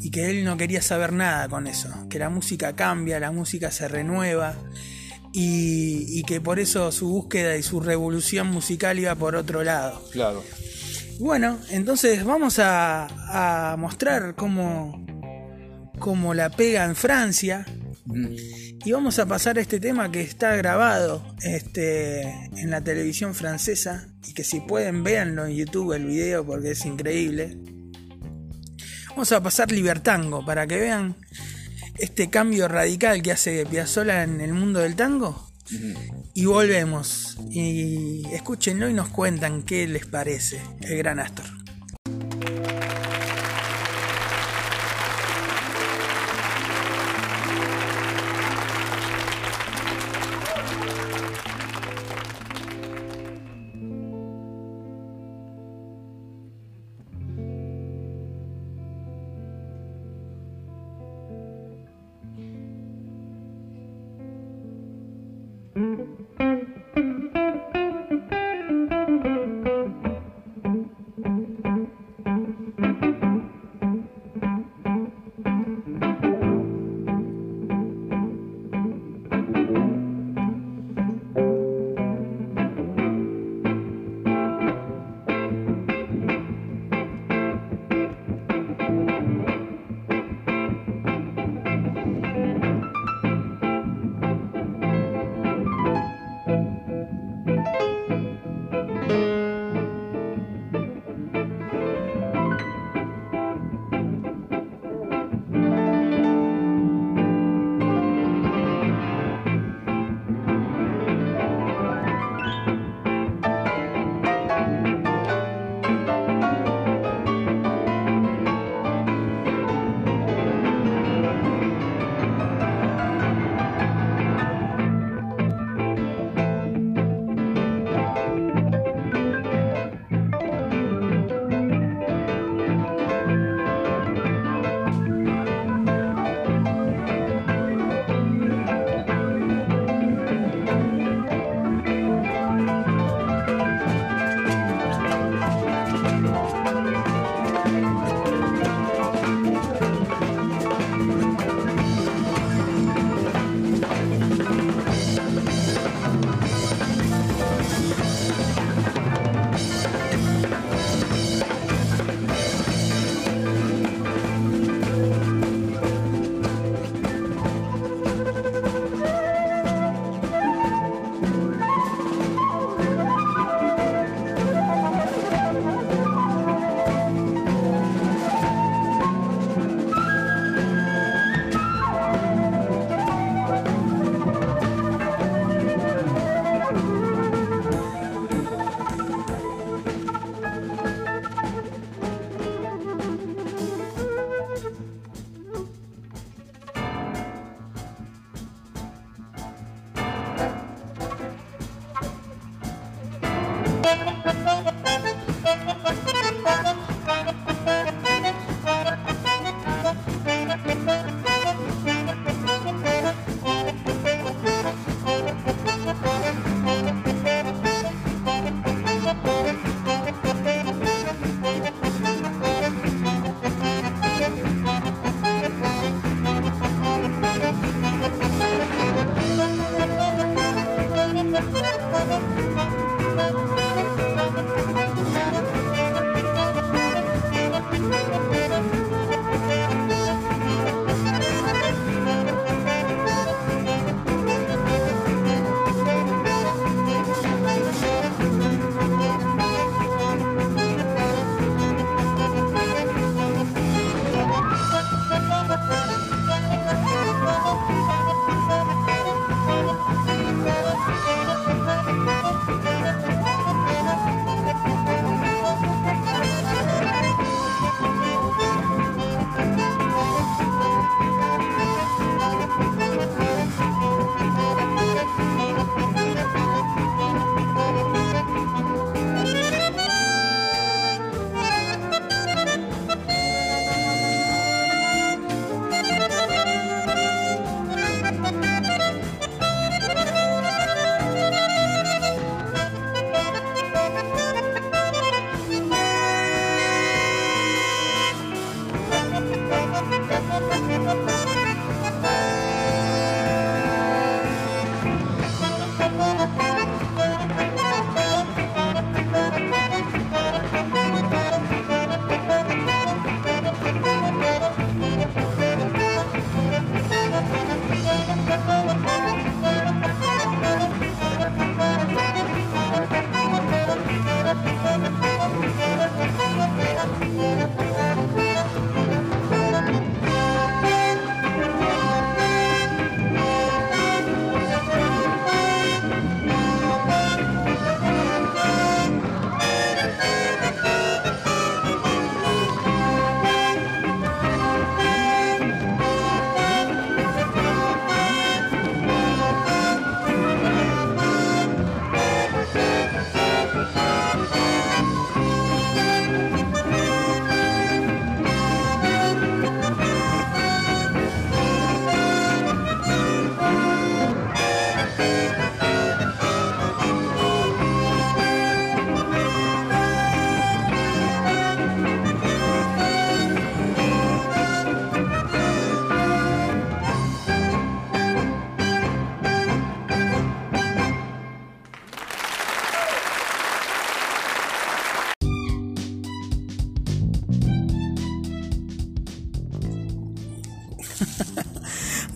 y que él no quería saber nada con eso, que la música cambia, la música se renueva y, y que por eso su búsqueda y su revolución musical iba por otro lado. Claro. Bueno, entonces vamos a, a mostrar cómo, cómo la pega en Francia. Y vamos a pasar este tema que está grabado este, en la televisión francesa. Y que si pueden véanlo en YouTube el video porque es increíble. Vamos a pasar Libertango para que vean este cambio radical que hace Piazzolla en el mundo del tango. Y volvemos. Y escúchenlo y nos cuentan qué les parece el gran Astor.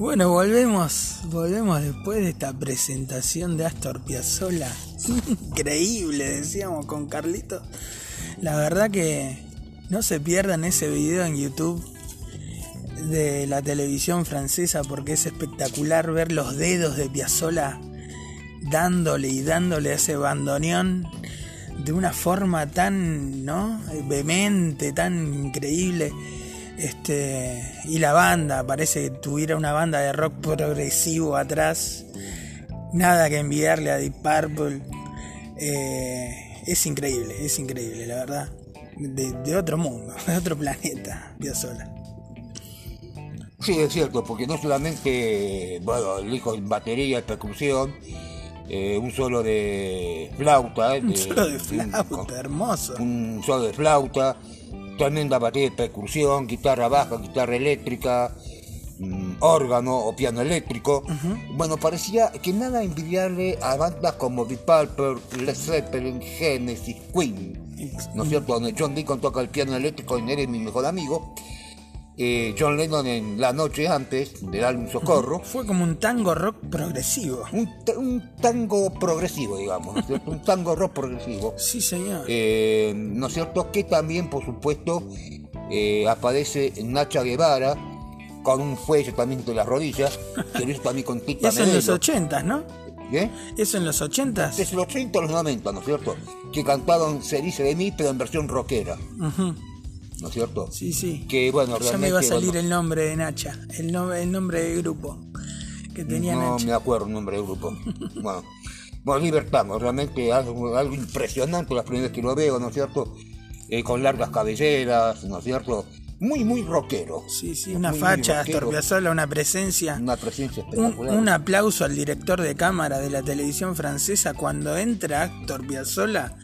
Bueno, volvemos, volvemos después de esta presentación de Astor Piazzolla. Increíble, decíamos con Carlito. La verdad que no se pierdan ese video en YouTube de la televisión francesa porque es espectacular ver los dedos de Piazzolla dándole y dándole ese bandoneón de una forma tan, ¿no? vehemente, tan increíble. Este, y la banda, parece que tuviera una banda de rock progresivo atrás. Nada que enviarle a Deep Purple. Eh, es increíble, es increíble, la verdad. De, de otro mundo, de otro planeta, Piazzolla. Sí, es cierto, porque no solamente, bueno, el hijo en batería y percusión, eh, un solo de flauta. eh, Un solo de un- flauta, hermoso. un solo de flauta, tremenda batería de percusión, guitarra baja, guitarra eléctrica, mm, órgano o piano eléctrico. Bueno, parecía que nada envidiarle a bandas como Deep Purple, Led Zeppelin, Genesis, Queen. ¿No es cierto? Donde John Deacon toca el piano eléctrico y eres mi mejor amigo. Eh, John Lennon en la noche antes del álbum Socorro. Fue como un tango rock progresivo. Un, ta- un tango progresivo, digamos, ¿no es cierto? un tango rock progresivo. Sí, señor. Eh, ¿No es cierto? Que también, por supuesto, eh, aparece Nacha Guevara con un fuelle también de las rodillas, que lo hizo también con Tita Eso en los Merelo. 80, ¿no? ¿Eh? Eso en los 80. Desde los 80 a los 90, ¿no es cierto? Que cantaron Se dice de mí, pero en versión rockera, Ujú. ¿No es cierto? Sí, sí. Que bueno, Ya me iba a realmente, salir bueno, el nombre de Nacha, el, no- el nombre del grupo que tenía no Nacha. me acuerdo el nombre del grupo. bueno, bueno Libertango, realmente algo, algo impresionante las primeras que lo veo, ¿no es cierto? Eh, con largas cabelleras, ¿no es cierto? Muy, muy rockero. Sí, sí, una Muy, muy facha. Astor Piazzolla, una presencia. Una presencia Un, espectacular. un aplauso al director de cámara de la televisión francesa cuando entra Astor Piazzolla.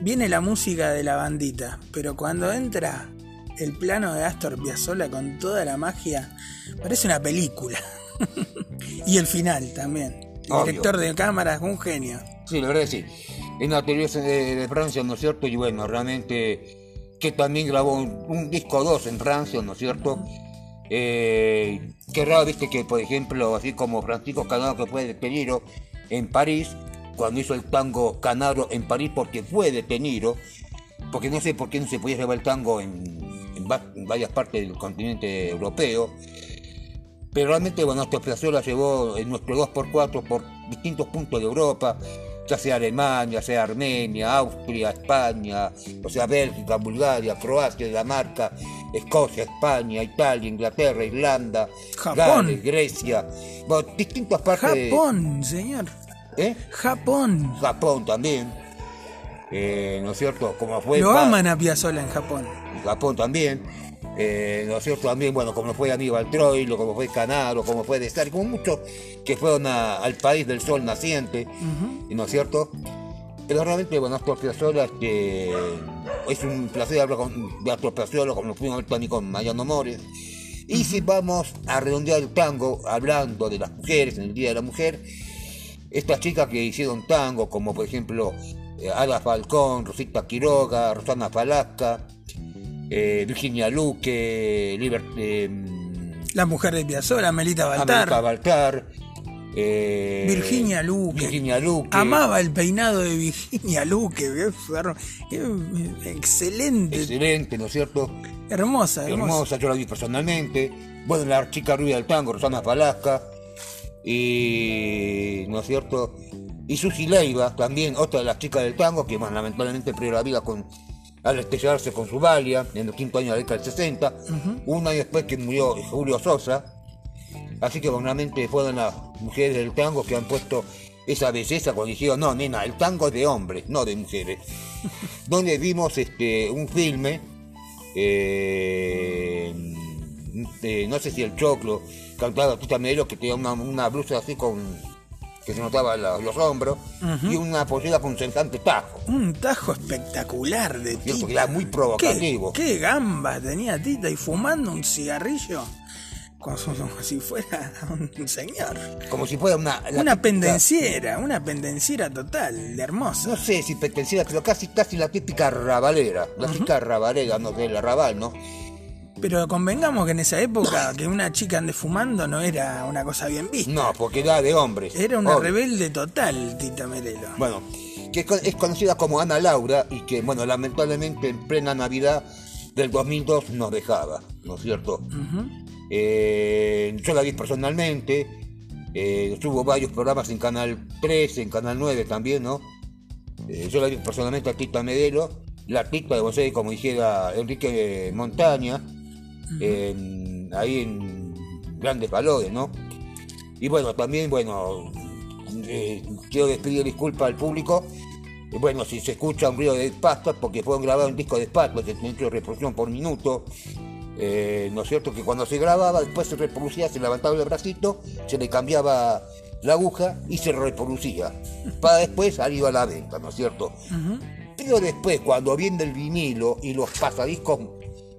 Viene la música de la bandita, pero cuando entra el plano de Astor Piazzolla con toda la magia, parece una película. y el final también. El Obvio. director de cámara es un genio. Sí, la verdad que sí. En la televisión de, de Francia, ¿no es cierto? Y bueno, realmente que también grabó un, un disco 2 en Francia, ¿no es cierto? Eh, qué raro, viste, que por ejemplo, así como Francisco Canaro que fue detenido en París, cuando hizo el tango Canaro en París porque fue detenido, porque no sé por qué no se podía llevar el tango en, en va- en varias partes del continente europeo. Pero realmente, bueno, Astor Piazzolla llevó en nuestro 2x4 por distintos puntos de Europa, ya sea Alemania, sea Armenia, Austria, España, o sea Bélgica, Bulgaria, Croacia, Dinamarca, Escocia, España, Italia, Inglaterra, Irlanda, Japón. Gales, Grecia, bueno, distintas partes Japón, señor. ¿Eh? Japón. Japón también, eh, ¿no es cierto? Como fue Lo aman a Piazzolla en Japón. Japón también, eh, ¿no es cierto? También, bueno, como fue Aníbal Troilo, como fue Canaro, como fue de Star, como muchos que fueron a- al país del sol naciente, ¿no es cierto? Pero realmente, bueno, Astor Piazzolla, este, es un placer hablar con, de Astor Piazzolla, como lo fuimos a con Mariano Mores. Y si vamos a redondear el tango, hablando de las mujeres, en el Día de la Mujer, estas chicas que hicieron tango, como por ejemplo eh, Ada Falcón, Rosita Quiroga, Rosana Falasca, eh, Virginia Luque, Liber- eh, La mujer de Piazzolla, Melita Baltar. Baltar, eh, Virginia Luque. Virginia Luque. Amaba el peinado de Virginia Luque. excelente. Excelente, ¿no es cierto? Hermosa, hermosa. Hermosa, yo la vi personalmente. Bueno, la chica rubia del tango, Rosana Falasca. Y, ¿no es cierto? Y Susi Leiva, también otra de las chicas del tango, que más lamentablemente perdió la vida con, al estrellarse con su valia en el quinto año de la década del 60. Un año después que murió Julio Sosa. Así que realmente fueron las mujeres del tango que han puesto esa belleza cuando dijeron, no, nena, el tango es de hombres, no de mujeres. Donde vimos este un filme, eh, eh, no sé si el Choclo, cantaba que tenía una, una blusa así con que se notaba la- los hombros, y una pollera con semejante tajo. Un tajo espectacular de Tita. era muy provocativo. ¿Qué, qué gambas tenía Tita y fumando un cigarrillo como, como si fuera un señor. Como si fuera una... la Una pendenciera, una pendenciera total, de hermosa. No sé si perteneciera, pero casi casi la típica rabalera, la típica rabalera, no de la rabal, ¿no? Pero convengamos que en esa época que una chica ande fumando no era una cosa bien vista. No, porque era de hombres. Era una rebelde total, Tita Merelo. Bueno, que es con- es conocida como Ana Laura y que, bueno, lamentablemente en plena Navidad del 2002 nos dejaba, ¿no es cierto? Eh, yo la vi personalmente, eh, tuvo varios programas en Canal 13, en Canal 9 también, ¿no? Eh, yo la vi personalmente a Tita Medelo, la Tita de José, como dijera Enrique Montaña, en- ahí en Grandes Valores, ¿no? Y bueno, también, bueno, eh, quiero despedir disculpas al público. Eh, Bueno, si se escucha un ruido de pastas, porque fueron grabados un disco de pastas, de de reproducción por minuto. Eh, ¿No es cierto? Que cuando se grababa, después se reproducía, se levantaba el bracito, se le cambiaba la aguja y se reproducía. Para después salir a la venta, ¿no es cierto? Pero después, cuando viene el vinilo y los pasadiscos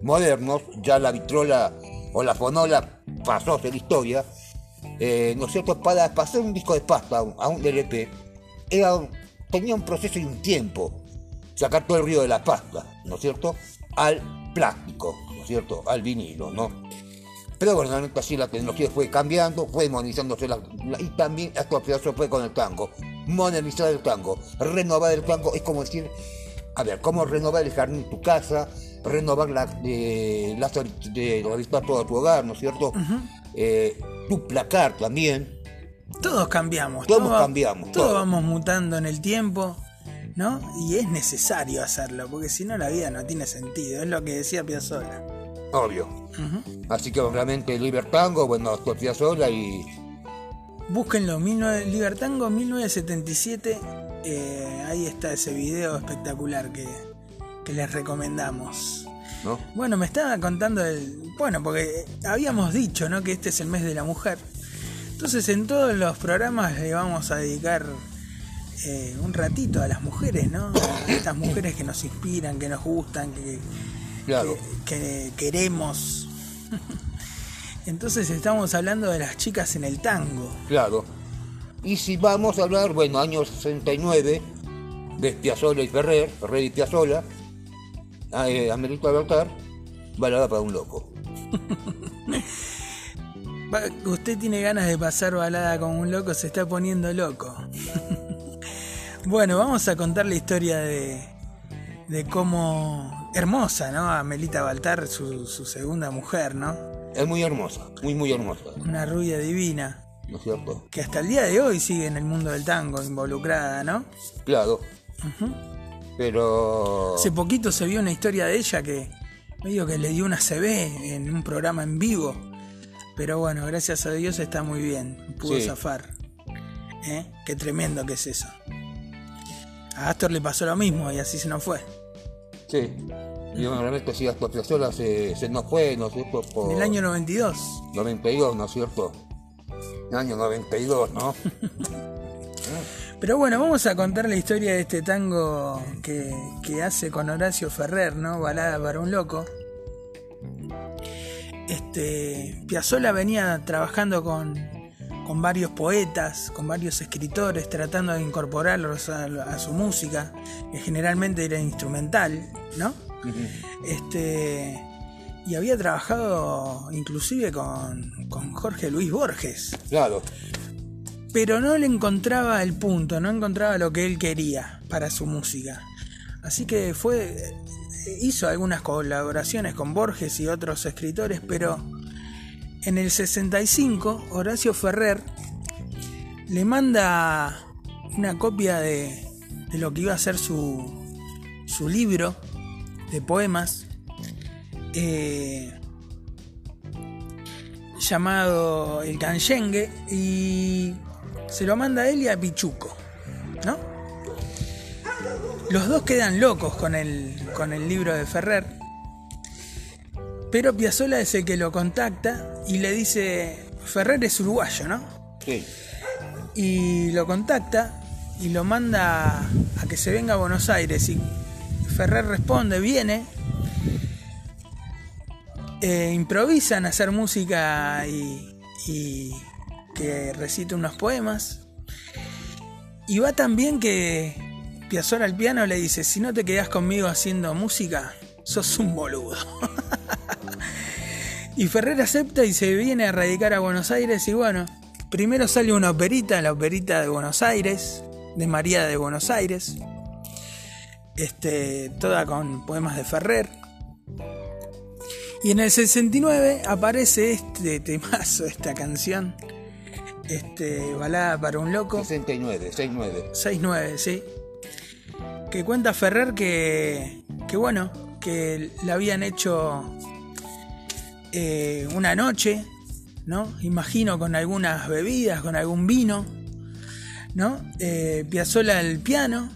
modernos, ya la vitrola o la fonola pasó a ser historia, eh, ¿no es cierto? Para pasar un disco de pasta a un, LP, era tenía un proceso y un tiempo. Sacar todo el ruido de la pasta, ¿no es cierto? Al plástico, ¿no es cierto? Al vinilo, ¿no? Pero bueno, así la tecnología fue cambiando, fue modernizándose la, la- y también esto fue con el tango. Modernizar el tango, renovar el tango, es como decir, a ver, cómo renovar el jardín de tu casa, renovar la, eh, la de revisar todo tu hogar, ¿no es cierto? Eh, tu placar también. Todos cambiamos. Todos va- cambiamos, Todos todos. vamos mutando en el tiempo, ¿no? Y es necesario hacerlo, porque si no la vida no tiene sentido. Es lo que decía Piazzolla. Obvio. Así que realmente Libertango, bueno, Sofía Sola y Búsquenlo, 19 Libertango 1977. eh, ahí está ese video espectacular que, que les recomendamos. ¿no? Bueno, me estaba contando el. Bueno, porque habíamos dicho, ¿no? Que este es el mes de la mujer. Entonces, en todos los programas le vamos a dedicar eh, un ratito a las mujeres, ¿no? A estas mujeres que nos inspiran, que nos gustan, que, Claro. que, que queremos. Entonces, estamos hablando de las chicas en el tango. Claro. Y si vamos a hablar, bueno, año 69, de Piazzolla y Ferrer, Ferrer y Piazzolla, a, eh, Amerito Bertar, balada para un loco. Usted tiene ganas de pasar balada como un loco, se está poniendo loco. bueno, vamos a contar la historia de, de cómo hermosa, ¿no? Amelita Baltar, su, su segunda mujer, ¿no? Es muy hermosa, muy, muy hermosa, Una rubia divina, ¿no es cierto? que hasta el día de hoy sigue en el mundo del tango involucrada, ¿no? Claro. Pero... Hace poquito se vio una historia de ella que medio que le dio una CB en un programa en vivo. Pero bueno, gracias a Dios está muy bien. Pudo Sí. zafar. ¿Eh? Qué tremendo que es eso. A Astor le pasó lo mismo y así se nos fue. Sí. Y bueno, realmente sí, Astor Piazzolla se, se nos fue, ¿no es cierto? Por En el año 92. 92, ¿no es cierto? El año 92, ¿no? Pero bueno, vamos a contar la historia de este tango que, que hace con Horacio Ferrer, ¿no? Balada para un loco. Este, Piazzolla venía trabajando con, con varios poetas, con varios escritores, tratando de incorporarlos a, a su música, que generalmente era instrumental, ¿no? Este, y había trabajado inclusive con, con Jorge Luis Borges Claro. Pero no le encontraba el punto, no encontraba lo que él quería para su música. Así que fue eh, hizo algunas colaboraciones con Borges y otros escritores, pero en el 65 Horacio Ferrer le manda una copia de, de lo que iba a ser su, su libro de poemas eh, llamado El Canyengue y se lo manda a él y a Pichuco, ¿no? Los dos quedan locos con el, con el libro de Ferrer, pero Piazzolla es el que lo contacta y le dice, Ferrer es uruguayo, ¿no? Sí. y lo contacta y lo manda a que se venga a Buenos Aires y Ferrer responde, viene, eh, improvisan a hacer música y, y que recite unos poemas y va tan bien que Piazzolla al piano le dice, si no te quedás conmigo haciendo música, sos un boludo. Y Ferrer acepta y se viene a radicar a Buenos Aires y bueno, primero sale una operita, la operita de Buenos Aires, de María de Buenos Aires, este, toda con poemas de Ferrer. Y en el 69 aparece este temazo, esta canción, este, Balada para un Loco. 69, 69. 6-9, sí. Que cuenta Ferrer que, que bueno, que la habían hecho eh, una noche, ¿no? Imagino con algunas bebidas, con algún vino, ¿no? Eh, Piazzolla el piano,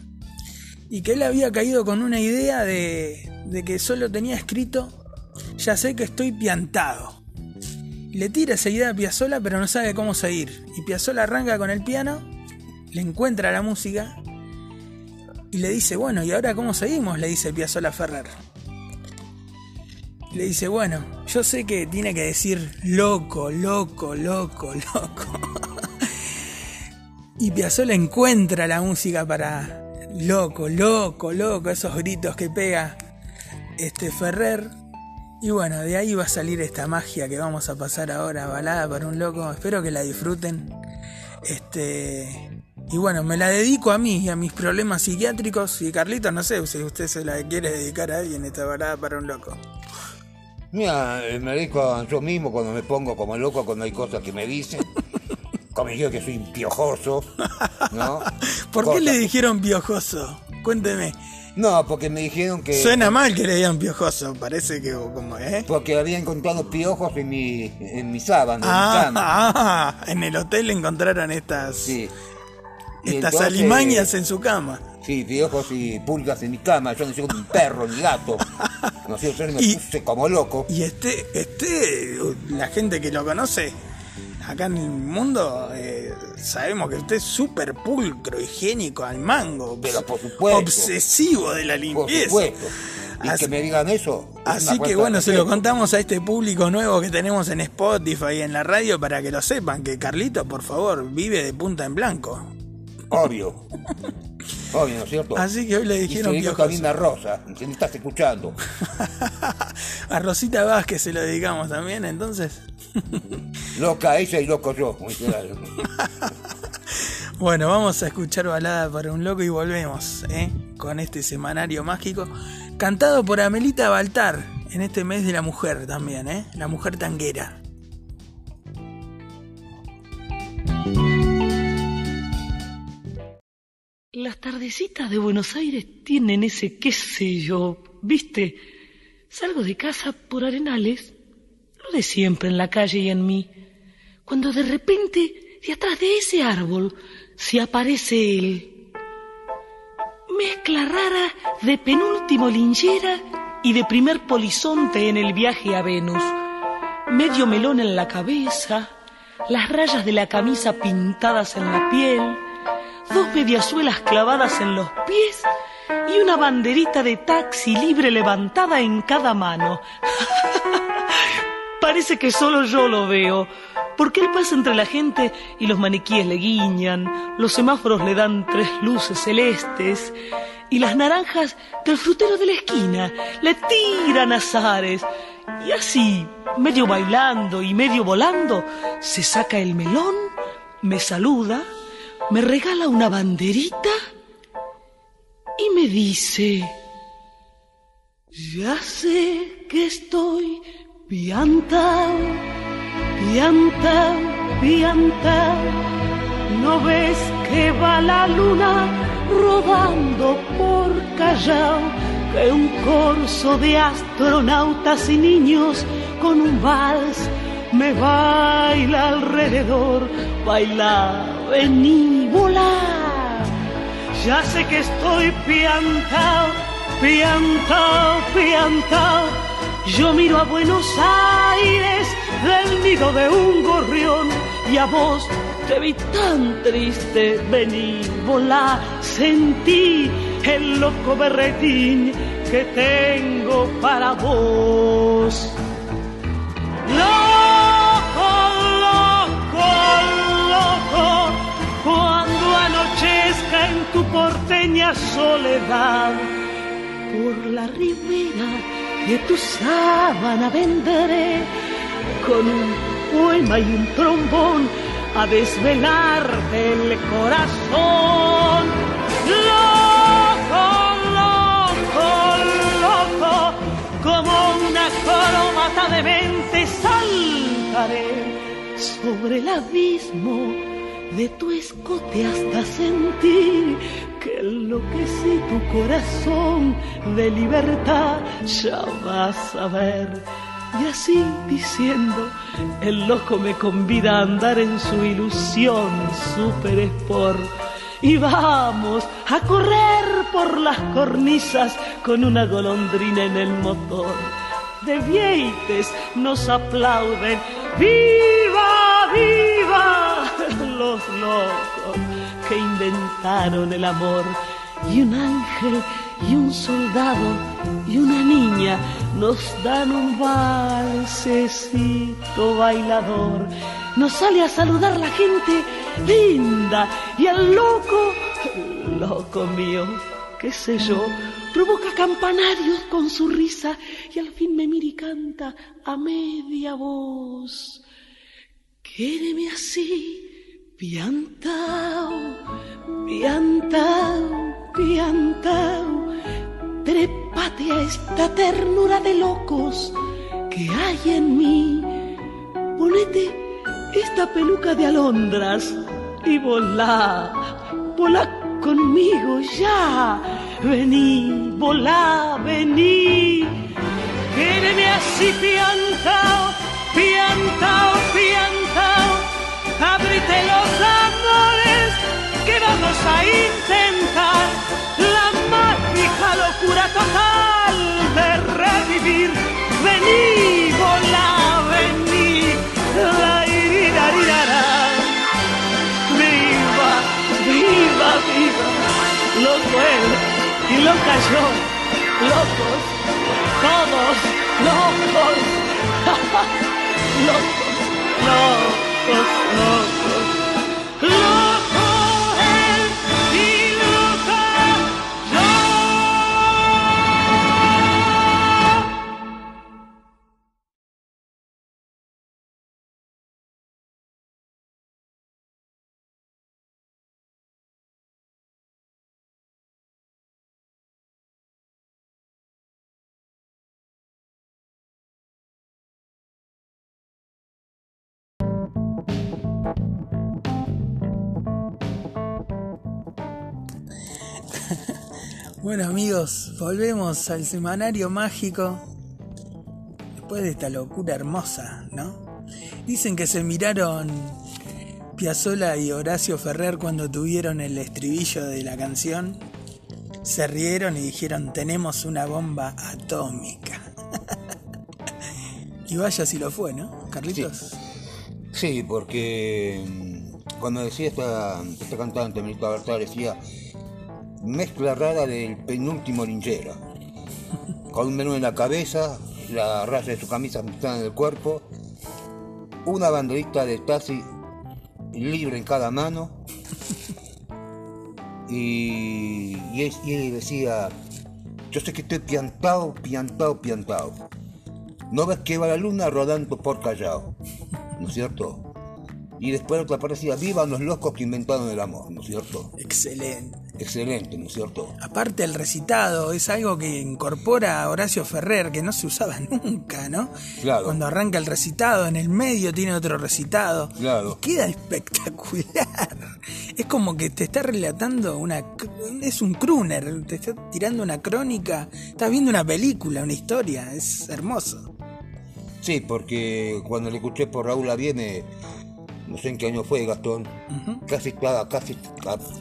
y que él había caído con una idea de, de que solo tenía escrito, ya sé que estoy piantado. Le tira idea a Piazzolla, pero no sabe cómo seguir. Y Piazzolla arranca con el piano, le encuentra la música y le dice, bueno, ¿y ahora cómo seguimos? Le dice Piazzolla Ferrer. Le dice, bueno, yo sé que tiene que decir loco, loco, loco, loco. y Piazzolla encuentra la música para loco, loco, loco, esos gritos que pega este Ferrer. Y bueno, de ahí va a salir esta magia que vamos a pasar ahora, balada para un loco. Espero que la disfruten. Este. Y bueno, me la dedico a mí y a mis problemas psiquiátricos. Y Carlito, no sé si usted se la quiere dedicar a alguien, esta balada para un loco. Mira, eh, me dedico a yo mismo cuando me pongo como loco, cuando hay cosas que me dicen. Como yo que soy piojoso, ¿no? ¿Por qué le dijeron piojoso? Cuénteme. No, porque me dijeron que... Suena mal que le digan piojoso, parece que como, ¿eh? Porque había encontrado piojos en mi, en mi sábana, en mi Ah, cama. ah, en el hotel encontraron estas, Sí. Y estas entonces- alimañas en su cama. Sí, piojos y pulgas en mi cama. Yo no soy un perro ni gato. No sé, yo me Y- puse como loco. Y este, este, la gente que lo conoce acá en el mundo, eh, sabemos que usted es súper pulcro, higiénico al mango, Pero por supuesto. obsesivo de la Por limpieza. supuesto. Y Así- que me digan eso. es Así que bueno, se lo contamos a este público nuevo que tenemos en Spotify y en la radio para que lo sepan, que Carlito, por favor, vive de punta en blanco. Obvio. Obvio, ¿no es cierto? Así que hoy le y se dijeron también a Rosa, que me estás escuchando. a Rosita Vázquez se lo dedicamos también, entonces. Loca ella y loco yo. Bueno, vamos a escuchar balada para un loco y volvemos, ¿eh? Con este semanario mágico, cantado por Amelita Baltar, en este mes de la mujer también, ¿eh? La mujer tanguera. Las tardecitas de Buenos Aires tienen ese qué sé yo, ¿viste? Salgo de casa por arenales, lo de siempre en la calle y en mí, cuando de repente de atrás de ese árbol se aparece él. Mezcla rara de penúltimo linchera y de primer polizonte en el viaje a Venus. Medio melón en la cabeza, las rayas de la camisa pintadas en la piel, dos mediasuelas clavadas en los pies y una banderita de taxi libre levantada en cada mano. Parece que solo yo lo veo, porque él pasa entre la gente y los maniquíes le guiñan, los semáforos le dan tres luces celestes y las naranjas del frutero de la esquina le tiran azares. Y así, medio bailando y medio volando, se saca el melón, me saluda, me regala una banderita y me dice, ya sé que estoy piantao, piantao, piantao, no ves que va la luna rodando por Callao, que un corso de astronautas y niños con un vals me baila alrededor, baila, vení, volar. Ya sé que estoy piantao, piantao, piantao. Yo miro a Buenos Aires del nido de un gorrión y a vos te vi tan triste, vení, volá, sentí el loco berretín que tengo para vos. Loco, en tu porteña soledad, por la ribera de tu sábana vendré con un poema y un trombón a desvelarte el corazón. Loco, loco, loco, como una coromata de mente saltaré sobre el abismo de tu escote hasta sentir que enloquecí tu corazón de libertad, ya vas a ver. Y así diciendo, el loco me convida a andar en su ilusión super sport. Y vamos a correr por las cornisas con una golondrina en el motor. De vieites nos aplauden, ¡Viva, viva! Los locos que inventaron el amor. Y un ángel y un soldado y una niña nos dan un valsecito bailador. Nos sale a saludar la gente linda y el loco, loco mío, qué sé yo, provoca campanarios con su risa y al fin me mira y canta a media voz. Quédeme así, piantao, piantao, piantao, trépate a esta ternura de locos que hay en mí. Ponete esta peluca de alondras y volá, volá conmigo ya. Vení, volá, vení. Quédeme así piantao, piantao, piantao. Abrite los amores que vamos a intentar. La mágica locura total de revivir. Vení, volá, vení. La iridarirara. Viva, viva, viva. Loco él y loca yo. Locos, todos locos. locos, locos, locos. Loco él Bueno amigos, volvemos al semanario mágico. Después de esta locura hermosa, ¿no? Dicen que se miraron Piazzolla y Horacio Ferrer cuando tuvieron el estribillo de la canción. Se rieron y dijeron, tenemos una bomba atómica. y vaya si lo fue, ¿no? Carlitos. Sí, porque mm, cuando decía esta, esta cantante, Melita Bertal, decía mezcla rara del penúltimo linchera. Con un menú en la cabeza, la raya de su camisa mezclada en el cuerpo, una banderita de taxi libre en cada mano. Y, él decía, yo sé que estoy piantado, piantado, piantado. ¿No ves que va la luna rodando por Callao? ¿No es cierto? Y después otra parte decía, vivan los locos que inventaron el amor, ¿no es cierto? Excelente. Excelente, ¿no es cierto? Aparte el recitado es algo que incorpora a Horacio Ferrer, que no se usaba nunca, ¿no? Claro. Cuando arranca el recitado, en el medio tiene otro recitado. Claro. Y queda espectacular. Es como que te está relatando una... Es un crooner, te está tirando una crónica, estás viendo una película, una historia, es hermoso. Sí, porque cuando le escuché por Raúl Aviene, no sé en qué año fue Gastón, casi estaba, casi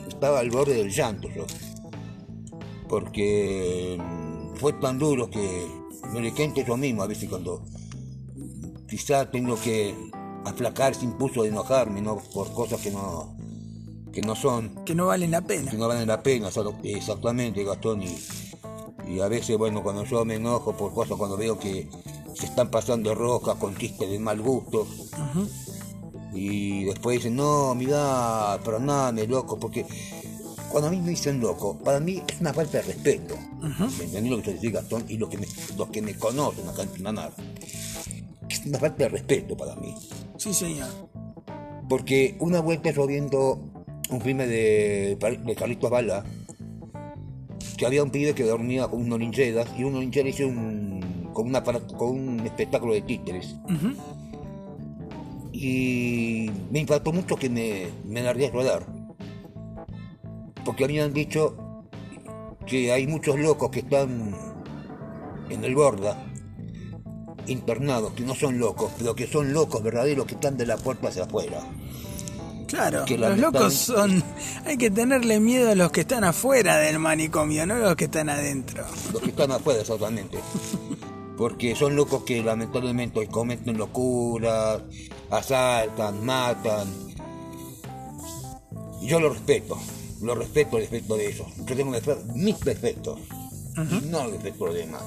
estaba al borde del llanto yo. Porque mm, fue tan duro que me lo cuento yo mismo a veces cuando quizá tengo que aflacar sin puso de enojarme, ¿no? Por cosas que no, que no son. Que no valen la pena. que no valen la pena, exactamente, Gastón. Y, y a veces, bueno, cuando yo me enojo por cosas, cuando veo que se están pasando roscas con chistes de mal gusto, y después dicen, no, mira, perdóname, loco, porque cuando a mí me dicen loco, para mí es una falta de respeto. ¿Me entendés lo que decía, Gastón? Y los que me, los que me conocen acá en que es una falta de respeto para mí. Sí, señor. Porque una vuelta yo viendo un filme de, de Carlitos Bala, que había un pibe que dormía con unos lincheras y unos lincheras hizo un, con, una, aparato- con un espectáculo de títeres. Ujú. Y me impactó mucho que me, me largué a rodar. Porque habían dicho que hay muchos locos que están en el Borda, internados, que no son locos, pero que son locos verdaderos que están de la puerta hacia afuera. Claro, Que los locos son... Hay que tenerle miedo a los que están afuera del manicomio, no a los que están adentro. Los que están afuera, exactamente. Porque son locos que lamentablemente cometen locuras, asaltan, matan. Yo lo respeto, lo respeto respecto de eso. Yo tengo defe- mis defectos y no respecto a los demás.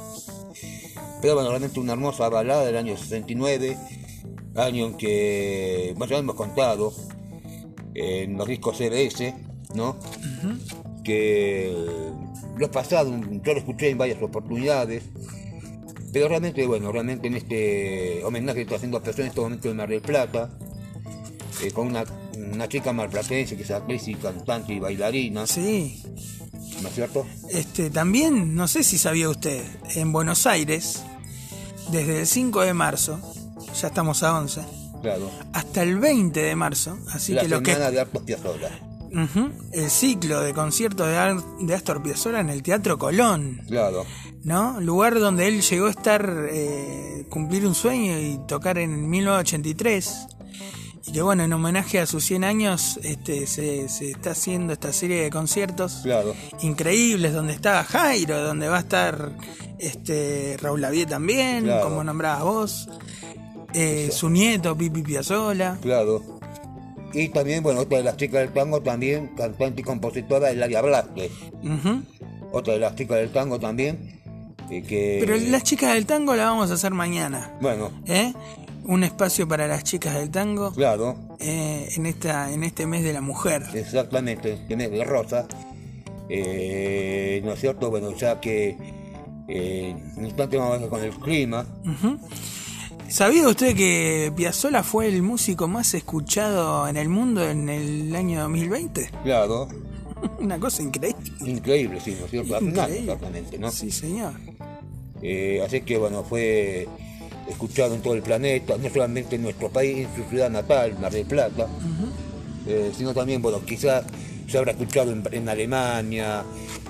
Pero bueno, realmente una hermosa balada del año 69, año en que, bueno, ya hemos contado, en los discos CBS, ¿no? Que lo he pasado, yo lo escuché en varias oportunidades, pero realmente, bueno, realmente en este homenaje que está haciendo a personas en este momento de Mar del Plata, eh, con una, una chica marplatense que es actriz y cantante y bailarina, Sí. ¿no es cierto? Este, también, no sé si sabía usted, en Buenos Aires, desde el 5 de marzo, ya estamos a 11, Claro. hasta el 20 de marzo, así la que lo que semana de Artos Piazzolla. El ciclo de conciertos de, Ar- de Astor Piazzolla en el Teatro Colón, Claro, ¿no? Lugar donde él llegó a estar, eh, cumplir un sueño y tocar en 1983. Y que bueno, en homenaje a sus 100 años, este, se, se está haciendo esta serie de conciertos claro. increíbles donde está Jairo, donde va a estar este Raúl Lavie también, Claro. como nombrabas vos, eh, su nieto Pipi Piazzolla. Claro. Y también, bueno, otra de las chicas del tango también, cantante y compositora, Elaria Blasque. Ujú. Otra de las chicas del tango también, eh, que... Pero las chicas del tango la vamos a hacer mañana, Bueno, ¿eh? Un espacio para las chicas del tango claro, eh, en esta en este mes de la mujer. exactamente, tenés de rosa. Eh, ¿No es cierto? Bueno, ya que eh, ver con el clima. Ujú. ¿Sabía usted que Piazzolla fue el músico más escuchado en el mundo en el año 2020? Claro, Una cosa increíble. increíble, sí, ¿no es cierto? Exactamente, ¿no? Sí, señor. Eh, así que bueno, fue escuchado en todo el planeta, no solamente en nuestro país, en su ciudad natal, Mar del Plata, eh, sino también, bueno, quizás se habrá escuchado en, en Alemania,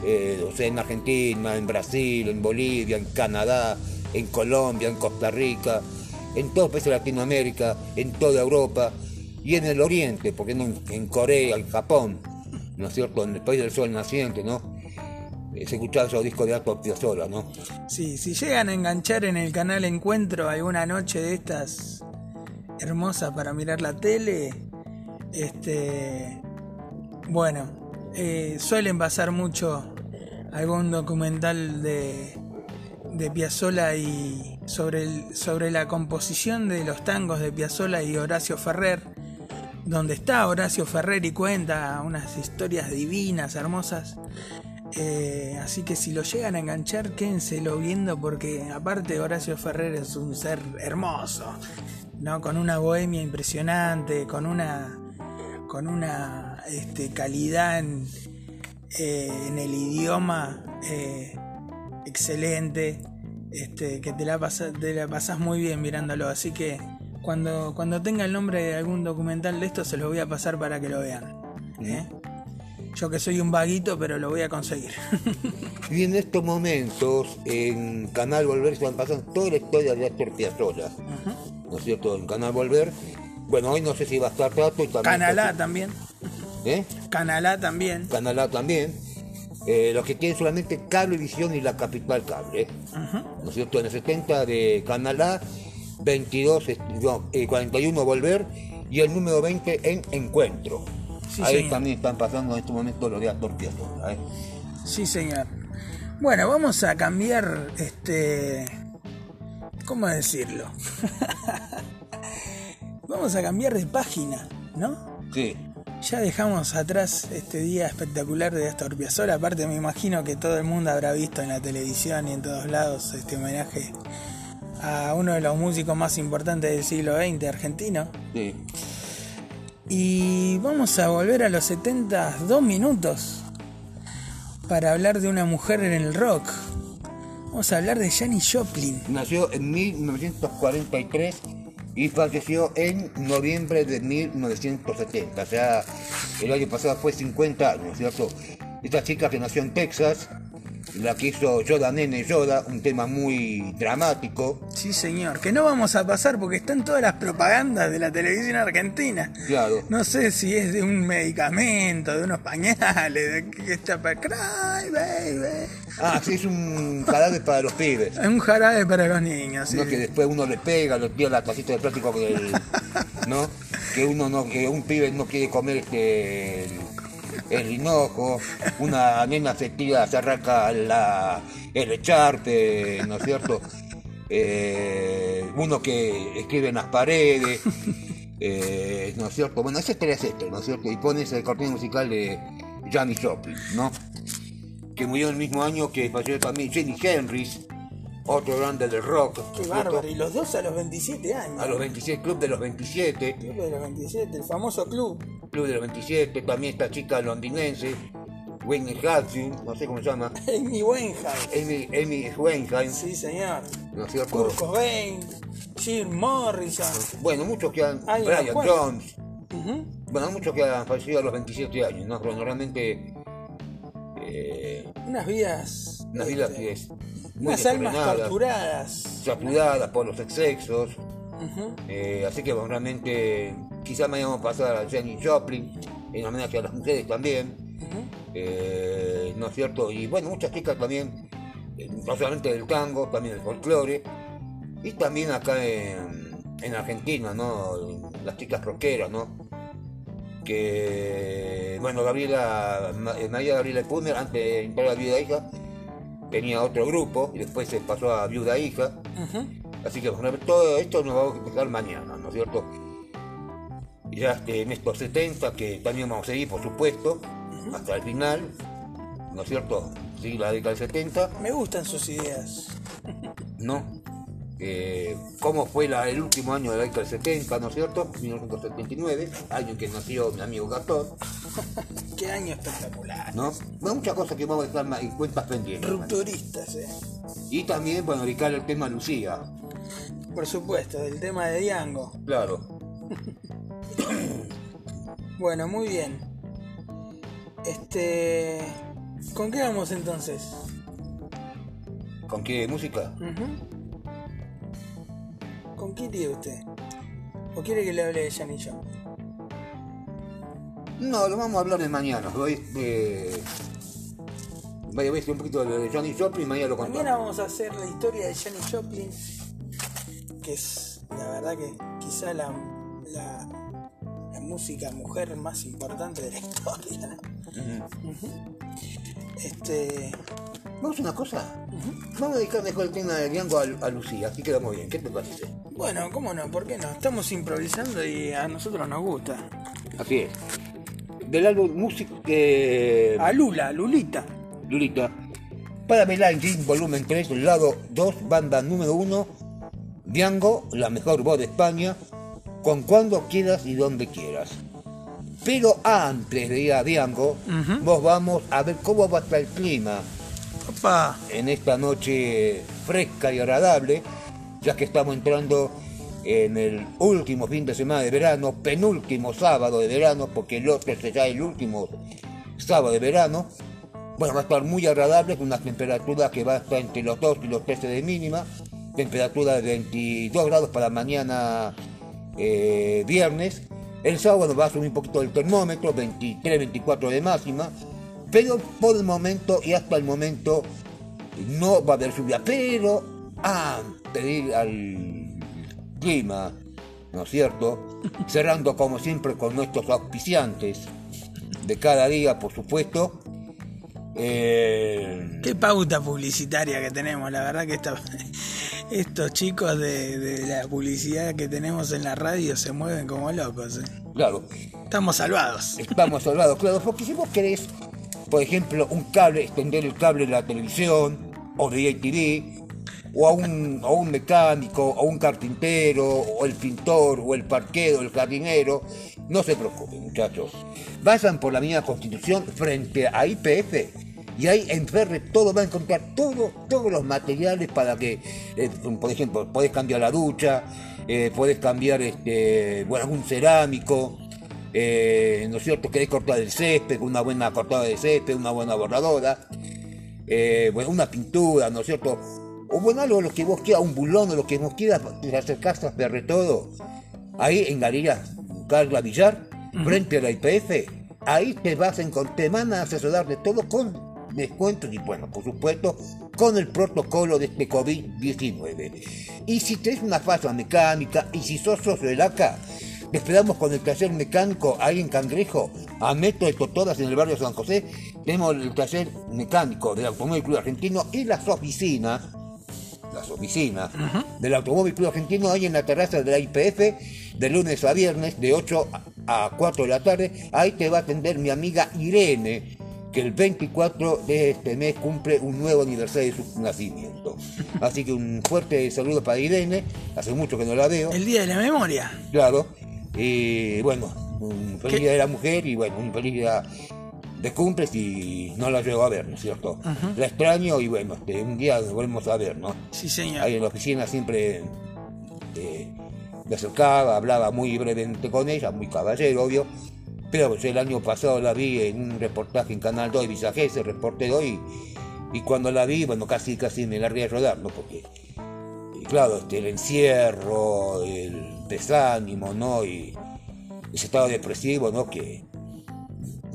eh, o sea, en Argentina, en Brasil, en Bolivia, en Canadá, en Colombia, en Costa Rica, en todos los países de Latinoamérica, en toda Europa y en el Oriente, porque no en, en Corea, en Japón, ¿no es cierto? En el país del sol naciente, ¿no? Se escuchaba esos discos de Astor Piazzolla, ¿no? Sí, si llegan a enganchar en el canal Encuentro alguna noche de estas hermosas para mirar la tele, este, bueno, eh, suelen pasar mucho algún documental de, de Piazzolla y sobre, el- sobre la composición de los tangos de Piazzolla y Horacio Ferrer, donde está Horacio Ferrer y cuenta unas historias divinas, hermosas. Eh, así que si lo llegan a enganchar, quédenselo viendo porque aparte Horacio Ferrer es un ser hermoso, ¿no? Con una bohemia impresionante, con una con una este, calidad en, eh, en el idioma eh, excelente, este, que te la, pasas, te la pasás muy bien mirándolo. Así que cuando, cuando tenga el nombre de algún documental de esto, se los voy a pasar para que lo vean. ¿eh? Yo que soy un vaguito, pero lo voy a conseguir. Y en estos momentos, en Canal Volver se van pasando toda la historia de Astor Piazzolla. ¿No es cierto? En Canal Volver. Bueno, hoy no sé si va a estar Tato y también. Canalá también. ¿Eh? Canalá también. Canal A también. Eh, los que tienen solamente Cablevisión y la Capital Cable. ¿No es cierto? En el 70 de Canal A, 22, este, no, eh, 41 Volver y el número 20 en Encuentro. Sí, Ahí señor. también están pasando en este momento los de Astor Piazzolla. ¿eh? Sí, señor. Bueno, vamos a cambiar este. ¿Cómo decirlo? vamos a cambiar de página, ¿no? Sí. Ya dejamos atrás este día espectacular de Astor Piazzolla. Aparte, me imagino que todo el mundo habrá visto en la televisión y en todos lados este homenaje a uno de los músicos más importantes del siglo XX argentino. Sí. Y vamos a volver a los 70, dos minutos, para hablar de una mujer en el rock. Vamos a hablar de Janis Joplin. Nació en 1943 y falleció en noviembre de 1970. O sea, el año pasado fue 50 años, ¿cierto? Esta chica que nació en Texas, la que hizo Yoda Nene Yoda, un tema muy dramático. Sí, señor. Que no vamos a pasar porque están todas las propagandas de la televisión argentina. Claro. No sé si es de un medicamento, de unos pañales, de que está para Cry, baby. Ah, sí, es un jarabe para los pibes. Es un jarabe para los niños, sí. No que después uno le pega, le tira la tacita de plástico que el- ¿no? Que uno no, que un pibe no quiere comer este el, hinojo, una nena se tira, se arranca la, el echarte, ¿no es cierto? Eh, uno que escribe en las paredes, eh, ¿no es cierto? Bueno, ese es este, ¿no es cierto? Y pones el cortina musical de Janis Joplin, ¿no? Que murió el mismo año que falleció también Jenny Henrys, otro grande del rock. ¿no Qué bárbaro. Y los dos a los 27 años. A los 27, Club de los 27, Club de los 27, el famoso club. Club de los 27, también esta chica londinense, Whitney Hudson, no sé cómo se llama, Amy Winehouse. Amy, Winehouse, Sí, señor. ¿no cierto? Kurt Cobain, Jim Morrison. Bueno, muchos que han, Ay, Brian. Jones, Ujú. bueno, muchos que han fallecido a los 27 años, ¿no? Pero realmente, eh, Unas vidas. una vida este, que es Unas almas torturadas. saturadas por los excesos. Eh, así que bueno, realmente quizás mañana vamos a pasar a Jenny Joplin, en homenaje a las mujeres también, eh, ¿no es cierto? Y bueno, muchas chicas también, eh, no solamente del tango, también del folclore, y también acá en, en Argentina, ¿no? Las chicas rockeras, ¿no? Que, bueno, Gabriela, Ma- María Gabriela Pumer, antes de entrar a Viuda Hija, tenía otro grupo, y después se pasó a Viuda Hija, Ujú. Así que bueno, todo esto nos vamos a empezar mañana, ¿no es cierto? Y ya este, en estos 70, que también vamos a seguir, por supuesto, hasta el final, ¿no es cierto? Sí, la década del 70, Me gustan sus ideas. ¿no? Eh, ¿Cómo fue la- el último año de la década del 70, ¿no es cierto? 1979, año en que nació mi amigo Gastón, Qué año espectacular. ¿no? Muchas cosas que vamos a dejar en cuentas pendientes. Rupturistas, eh. Y también, bueno, dedicar el tema a Lucía, Por supuesto, del tema de Diango. claro. Bueno, muy bien. Este. ¿Con qué vamos entonces? ¿Con qué música? ¿Con qué iría usted? ¿O quiere que le hable de Janis Joplin? No, lo vamos a hablar de mañana. Voy, eh, voy a decir un poquito de Johnny Joplin y mañana lo Mañana contamos. vamos a hacer la historia de Janis Joplin, que es la verdad que quizá la, la, la música mujer más importante de la historia. Este. Vamos a hacer una cosa. Vamos a dedicar mejor el tema de Diango a, a Lucía, así quedamos bien. ¿Qué te parece? Bueno, cómo no, ¿por qué no? Estamos improvisando y a nosotros nos gusta. Así es. Del álbum Music eh, A Lula, Lulita. Lulita. Para Melange, volumen 3, lado 2, banda número 1. Diango, la mejor voz de España, con cuando quieras y donde quieras. Pero antes de ir a Diango, Ujú. vos vamos a ver cómo va a estar el clima Opa. en esta noche fresca y agradable, ya que estamos entrando en el último fin de semana de verano, penúltimo sábado de verano, porque el otro será el último sábado de verano. Bueno, va a estar muy agradable, con una temperatura que va a estar entre los 2 y los 13 de mínima, temperatura de 22 grados para mañana eh, viernes. El sábado va a subir un poquito el termómetro, 23, 24 de máxima, pero por el momento y hasta el momento no va a haber lluvia, pero antes de ir al clima, ¿no es cierto? Cerrando como siempre con nuestros auspiciantes de cada día, por supuesto. Eh, Qué pauta publicitaria que tenemos, la verdad que esta- estos chicos de, de la publicidad que tenemos en la radio se mueven como locos. eh. claro, Estamos salvados. estamos salvados, claro, porque si vos querés, por ejemplo, un cable, extender el cable de la televisión o de TV, o a un, a un mecánico, o un carpintero, o el pintor, o el parquero, el jardinero, no se preocupen, muchachos. Vayan por la avenida Constitución frente a IPF y ahí en Ferre todo va a encontrar todo, todos los materiales para que, eh, por ejemplo, podés cambiar la ducha, eh, podés cambiar este, bueno, un cerámico, eh, ¿no es cierto? Querés cortar el césped, una buena cortada de césped, una buena borradora, eh, bueno, una pintura, ¿no es cierto? O bueno, algo lo que vos quieras, un bulón o lo que vos quieras, te acercás a todo. Ahí en Galería Carla Villar, frente a la IPF, ahí te vas a encontrar, te van a asesorar de todo con descuentos y bueno, por supuesto, con el protocolo de este COVID-19. Y si tenés una falla mecánica y si sos socio del ACA, te esperamos con el taller mecánico ahí en Cangrejo, a metro de Totoras en el barrio San José. Tenemos el taller mecánico del Automóvil Club Argentino y las oficinas, las oficinas del Automóvil Club Argentino ahí en la terraza de la IPF, de lunes a viernes, de 8 a 4 de la tarde. Ahí te va a atender mi amiga Irene, que el 24 de este mes cumple un nuevo aniversario de su nacimiento. Así que un fuerte saludo para Irene, hace mucho que no la veo, El día de la memoria. claro. Y bueno, un feliz ¿Qué? día de la mujer y bueno, un feliz día de cumples y no la llego a ver, ¿no es cierto? La extraño y bueno, este, un día nos volvemos a ver, ¿no? Sí, señor. Ahí en la oficina siempre eh, me acercaba, hablaba muy brevemente con ella, muy caballero, obvio. Pero pues, el año pasado la vi en un reportaje en Canal 2 de Visajese, reportero, y, y cuando la vi, bueno, casi casi me largué a rodar, ¿no? Porque, y claro, este, el encierro, el desánimo, ¿no? Y ese estado depresivo, ¿no? Que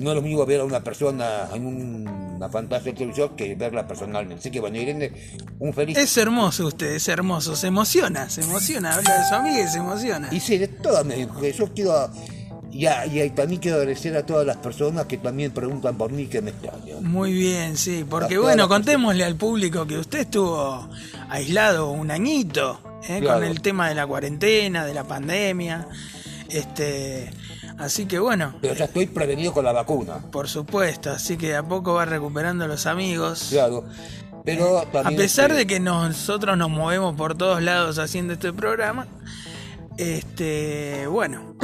no es lo mismo ver a una persona en un- una pantalla de televisor que verla personalmente. Así que, bueno, Irene, un feliz Es hermoso usted, es hermoso. Se emociona, se emociona. Habla de su amiga y se emociona. Y sí, de todas porque yo quiero. Y, a- y ahí también quiero agradecer a todas las personas que también preguntan por mí que me extrañan. Muy bien, sí. Porque A bueno, contémosle al público que usted estuvo aislado un añito ¿eh? Claro. con el tema de la cuarentena, de la pandemia. Este, así que bueno, Pero ya estoy prevenido con la vacuna, por supuesto. Así que a poco va recuperando los amigos. claro. Pero A pesar de que nosotros nos movemos por todos lados haciendo este programa, este, bueno,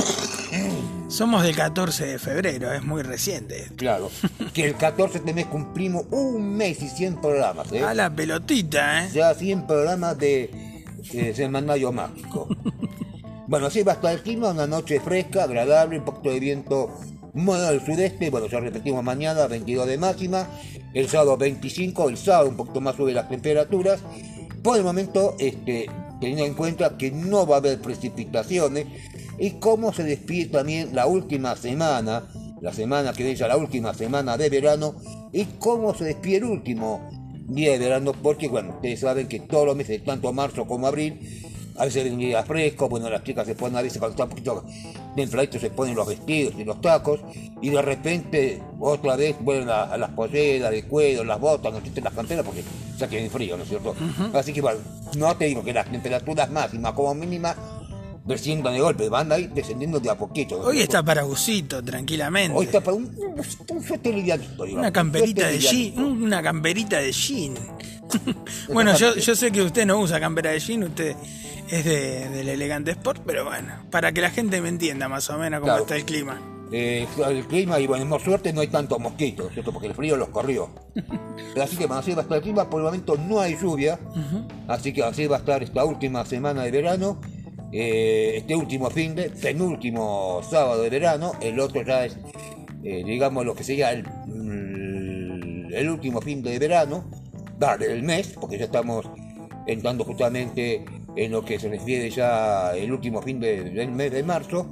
somos del 14 de febrero, es muy reciente. Claro. Que el 14 de mes cumplimos un mes y 100 programas, ¿eh? A la pelotita, ¿eh? Ya 100 programas de, de Semanario Mágico. Bueno, así va a estar el clima, una noche fresca, agradable, un poquito de viento moderado del sudeste, bueno, ya repetimos mañana, 22 de máxima, el sábado 25, el sábado un poquito más sube las temperaturas. Por el momento, este, teniendo en cuenta que no va a haber precipitaciones y cómo se despide también la última semana, la semana que viene ya la última semana de verano, y cómo se despide el último día de verano, porque bueno, ustedes saben que todos los meses, tanto marzo como abril, a veces ven días frescos, bueno, las chicas se ponen a veces cuando está un poquito de se ponen los vestidos y los tacos, y de repente otra vez vuelven a, a las polleras, de cuero, las botas, no existen las canteras porque ya tienen frío, ¿no es cierto? Así que bueno, no te digo que las temperaturas máximas como mínimas desciendan de golpe, van a ir descendiendo de a poquito. ¿no es Hoy está para busito, tranquilamente. Hoy está para un, un, un Una un camperita de jean, una camperita de jean. bueno, yo, yo sé que usted no usa campera de jean, usted es de, del elegante sport, pero bueno, para que la gente me entienda más o menos cómo Claro. está el clima. Eh, el clima y bueno, por suerte no hay tantos mosquitos, ¿cierto? Porque el frío los corrió. Pero así que así va a estar el clima, por el momento no hay lluvia, así que así va a estar esta última semana de verano, eh, este último fin de, penúltimo sábado de verano, el otro ya es, eh, digamos, lo que sería el, mm, el último fin de verano, vale, el mes, porque ya estamos entrando justamente en lo que se refiere ya el último fin de- del mes de marzo,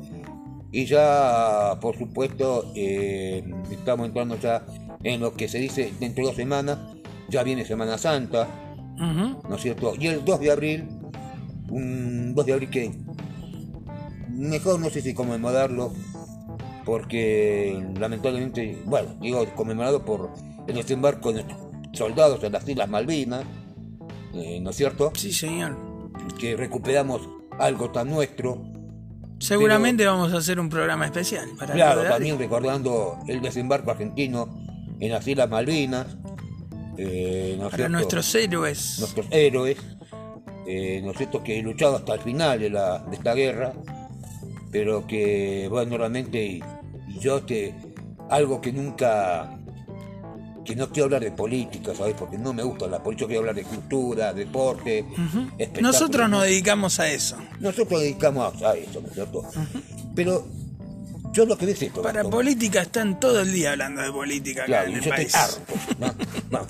y ya, por supuesto, eh, estamos entrando ya en lo que se dice dentro de dos semanas, ya viene Semana Santa. ¿no es cierto? Y el 2 de abril, un 2 de abril que mejor no sé si conmemorarlo, porque lamentablemente, bueno, digo conmemorado por el desembarco de soldados en las Islas Malvinas, eh, ¿no es cierto? Sí, señor. Que recuperamos algo tan nuestro, Seguramente vamos a hacer un programa especial para Claro, recordar- también recordando el desembarco argentino en las Islas Malvinas, eh, ¿no es para cierto? nuestros héroes. nuestros héroes, eh, ¿no es cierto?, que luchado hasta el final de, la, de esta guerra, pero que, bueno, realmente, y, y yo, este, algo que nunca, que no quiero hablar de política, ¿sabes? Porque no me gusta la política, quiero hablar de cultura, deporte, espectáculo. Nosotros nos dedicamos a eso. Nosotros dedicamos a eso, ¿no es cierto? Pero yo lo que es esto. Para Gastón. política están todo el día hablando de política acá Claro, en y el yo país. estoy harto. ¿no? No,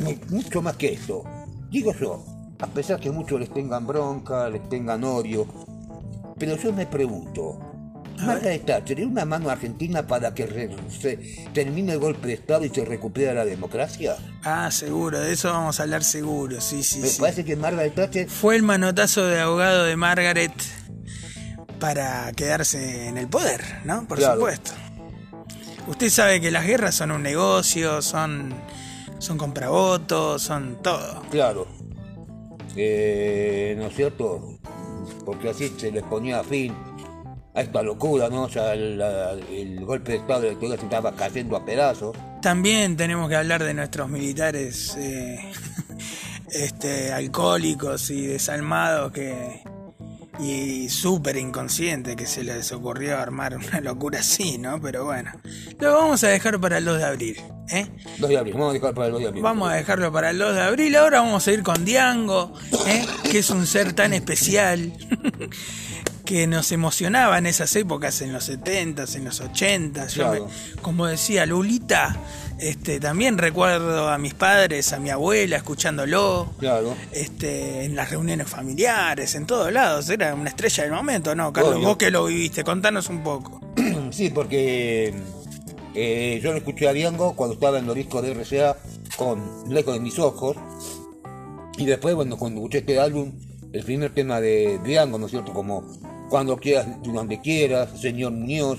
mu- mucho más que esto. Digo yo, a pesar que muchos les tengan bronca, les tengan odio, pero yo me pregunto, Margaret Thatcher, ¿es una mano argentina para que se termine el golpe de Estado y se recupere la democracia? Ah, seguro, de eso vamos a hablar seguro, sí, sí, Me sí. parece que Margaret Thatcher Fue el manotazo de abogado de Margaret para quedarse en el poder, ¿no? Por Claro. supuesto. Usted sabe que las guerras son un negocio, son, son compravvotos, son todo. Claro. Eh, ¿No es cierto? Porque así se les ponía fin a esta locura, ¿no? El, la- el golpe de Estado de se estaba cayendo a pedazos. También tenemos que hablar de nuestros militares eh, este, alcohólicos y desalmados que y súper inconscientes que se les ocurrió armar una locura así, ¿no? Pero bueno, lo vamos a dejar para el 2 de abril, ¿eh? 2 de abril, vamos a dejar para el 2 de abril. Vamos a dejarlo para el 2 de abril. Ahora vamos a ir con Diango, ¿eh? que es un ser tan especial que nos emocionaba en esas épocas, en los 70s, en los 80s. Yo Claro. me- como decía Lulita, este, también recuerdo a mis padres, a mi abuela escuchándolo. Claro. Este, en las reuniones familiares, en todos lados, era una estrella del momento, ¿no? Carlos, Obvio. vos que lo viviste, contanos un poco. Sí, porque eh, yo lo escuché a Diango cuando estaba en los discos de RCA con Lejos de mis ojos. Y después, bueno, cuando escuché este álbum, el primer tema de Diango, ¿no es cierto? Como Cuando quieras, donde quieras, Señor Muñoz,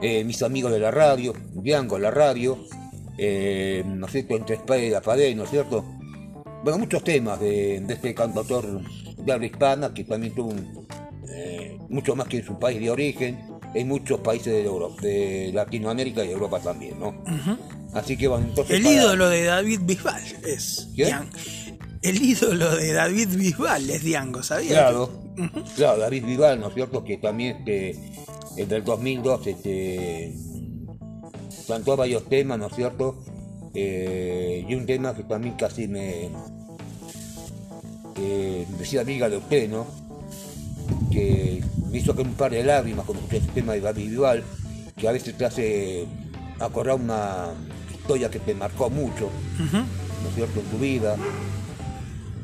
eh, mis amigos de la radio, Diango, la radio, eh, ¿no es cierto? Entre espada y la pared, ¿no es cierto? Bueno, muchos temas de, de este cantautor de habla hispana que también tuvo un, eh, mucho más que en su país de origen, en muchos países de Europa, de Latinoamérica y Europa también, ¿no? Así que bueno, entonces. El para- ídolo de David Bisbal es. Diango. El ídolo de David Bisbal es Diango, ¿sabías? Claro, claro, David Vival, ¿no es cierto? Que también este, en el 2002 este, cantó varios temas, ¿no es cierto? Eh, y un tema que también casi me, me decía amiga de usted, ¿no? Que me hizo que un par de lágrimas cuando escuché ese tema de David Vival, que a veces te hace acordar una historia que te marcó mucho, ¿no es cierto?, en tu vida.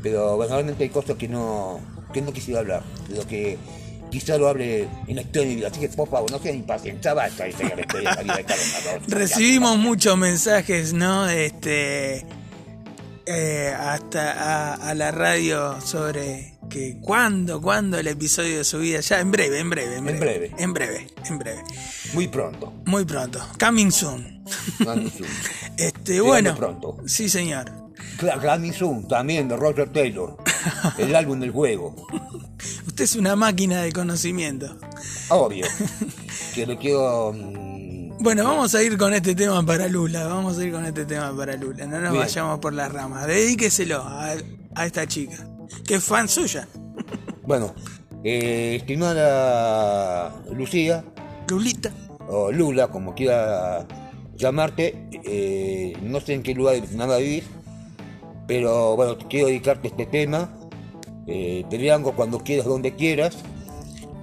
Pero bueno, realmente hay cosas que no, que no quisiera hablar, pero que quizá lo hable en vida. Así que por favor, no sean impacientes, basta de la historia de Maradona. Recibimos muchos mensajes, ¿no? Este, eh, hasta a, a la radio sobre que cuándo, cuándo el episodio de su vida, ya en breve, en breve, en breve, En breve. en breve, en breve, Muy pronto. muy pronto, coming soon. Coming soon. Este, Llegando bueno, pronto. sí señor. Coming soon, también de Roger Taylor. El álbum del juego. Usted es una máquina de conocimiento. Obvio. Que le quiero. mm, Bueno, vamos a ir con este tema para Lula, vamos a ir con este tema para Lula, no nos Bien. vayamos por las ramas, dedíqueselo a, a esta chica, que es fan suya, Bueno, eh, estimada Lucía, Lulita. o Lula, como quiera llamarte, eh, no sé en qué lugar de nada vivir, pero bueno, quiero dedicarte este tema, eh, cuando quieras, donde quieras,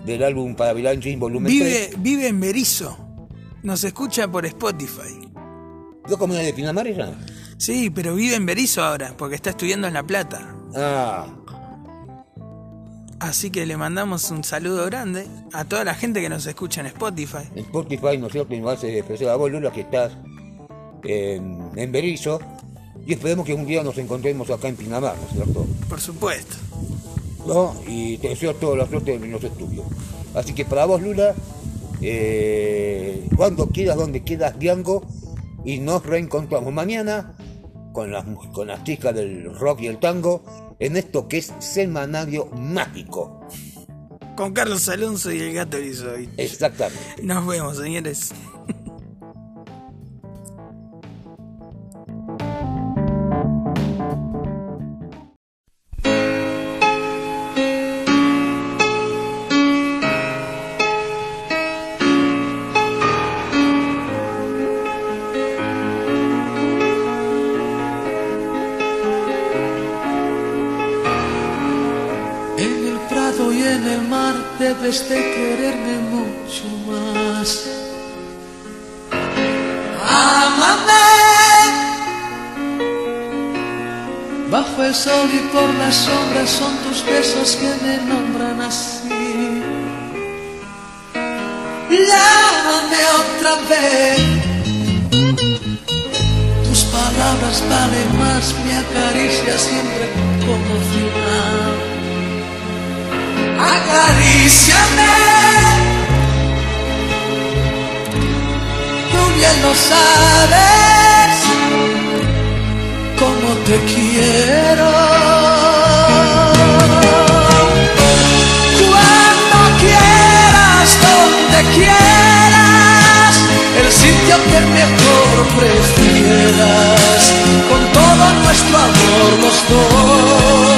del álbum para Jean Volumen Vive, 3. vive en Berizo. Nos escucha por Spotify. ¿Yo como de Pinamar ella? Sí, pero vive en Berizo ahora, porque está estudiando en La Plata. Ah, Así que le mandamos un saludo grande a toda la gente que nos escucha en Spotify. en Spotify, ¿no es cierto? Y nos hace especial a vos, Lula, que estás en, en Berizo, y esperemos que un día nos encontremos acá en Pinamar, ¿no es cierto? Por supuesto. ¿No? Y te deseo toda la suerte en los estudios. Así que para vos, Lula, eh, cuando quieras, donde quieras, Diango, y nos reencontramos mañana con las, con las chicas del rock y el tango en esto que es Semanario Mágico. Con Carlos Alonso y el gato Lizoy. Exactamente. Nos vemos, señores. Debes de quererme mucho más. Amame bajo el sol y por las sombras son tus besos que me nombran así. Llámame otra vez. Tus palabras valen más, me acaricia siempre como final. Acaríciame. Tú bien lo sabes, como te quiero. Cuando quieras, donde quieras, el sitio que mejor prefieras, con todo nuestro amor los dos.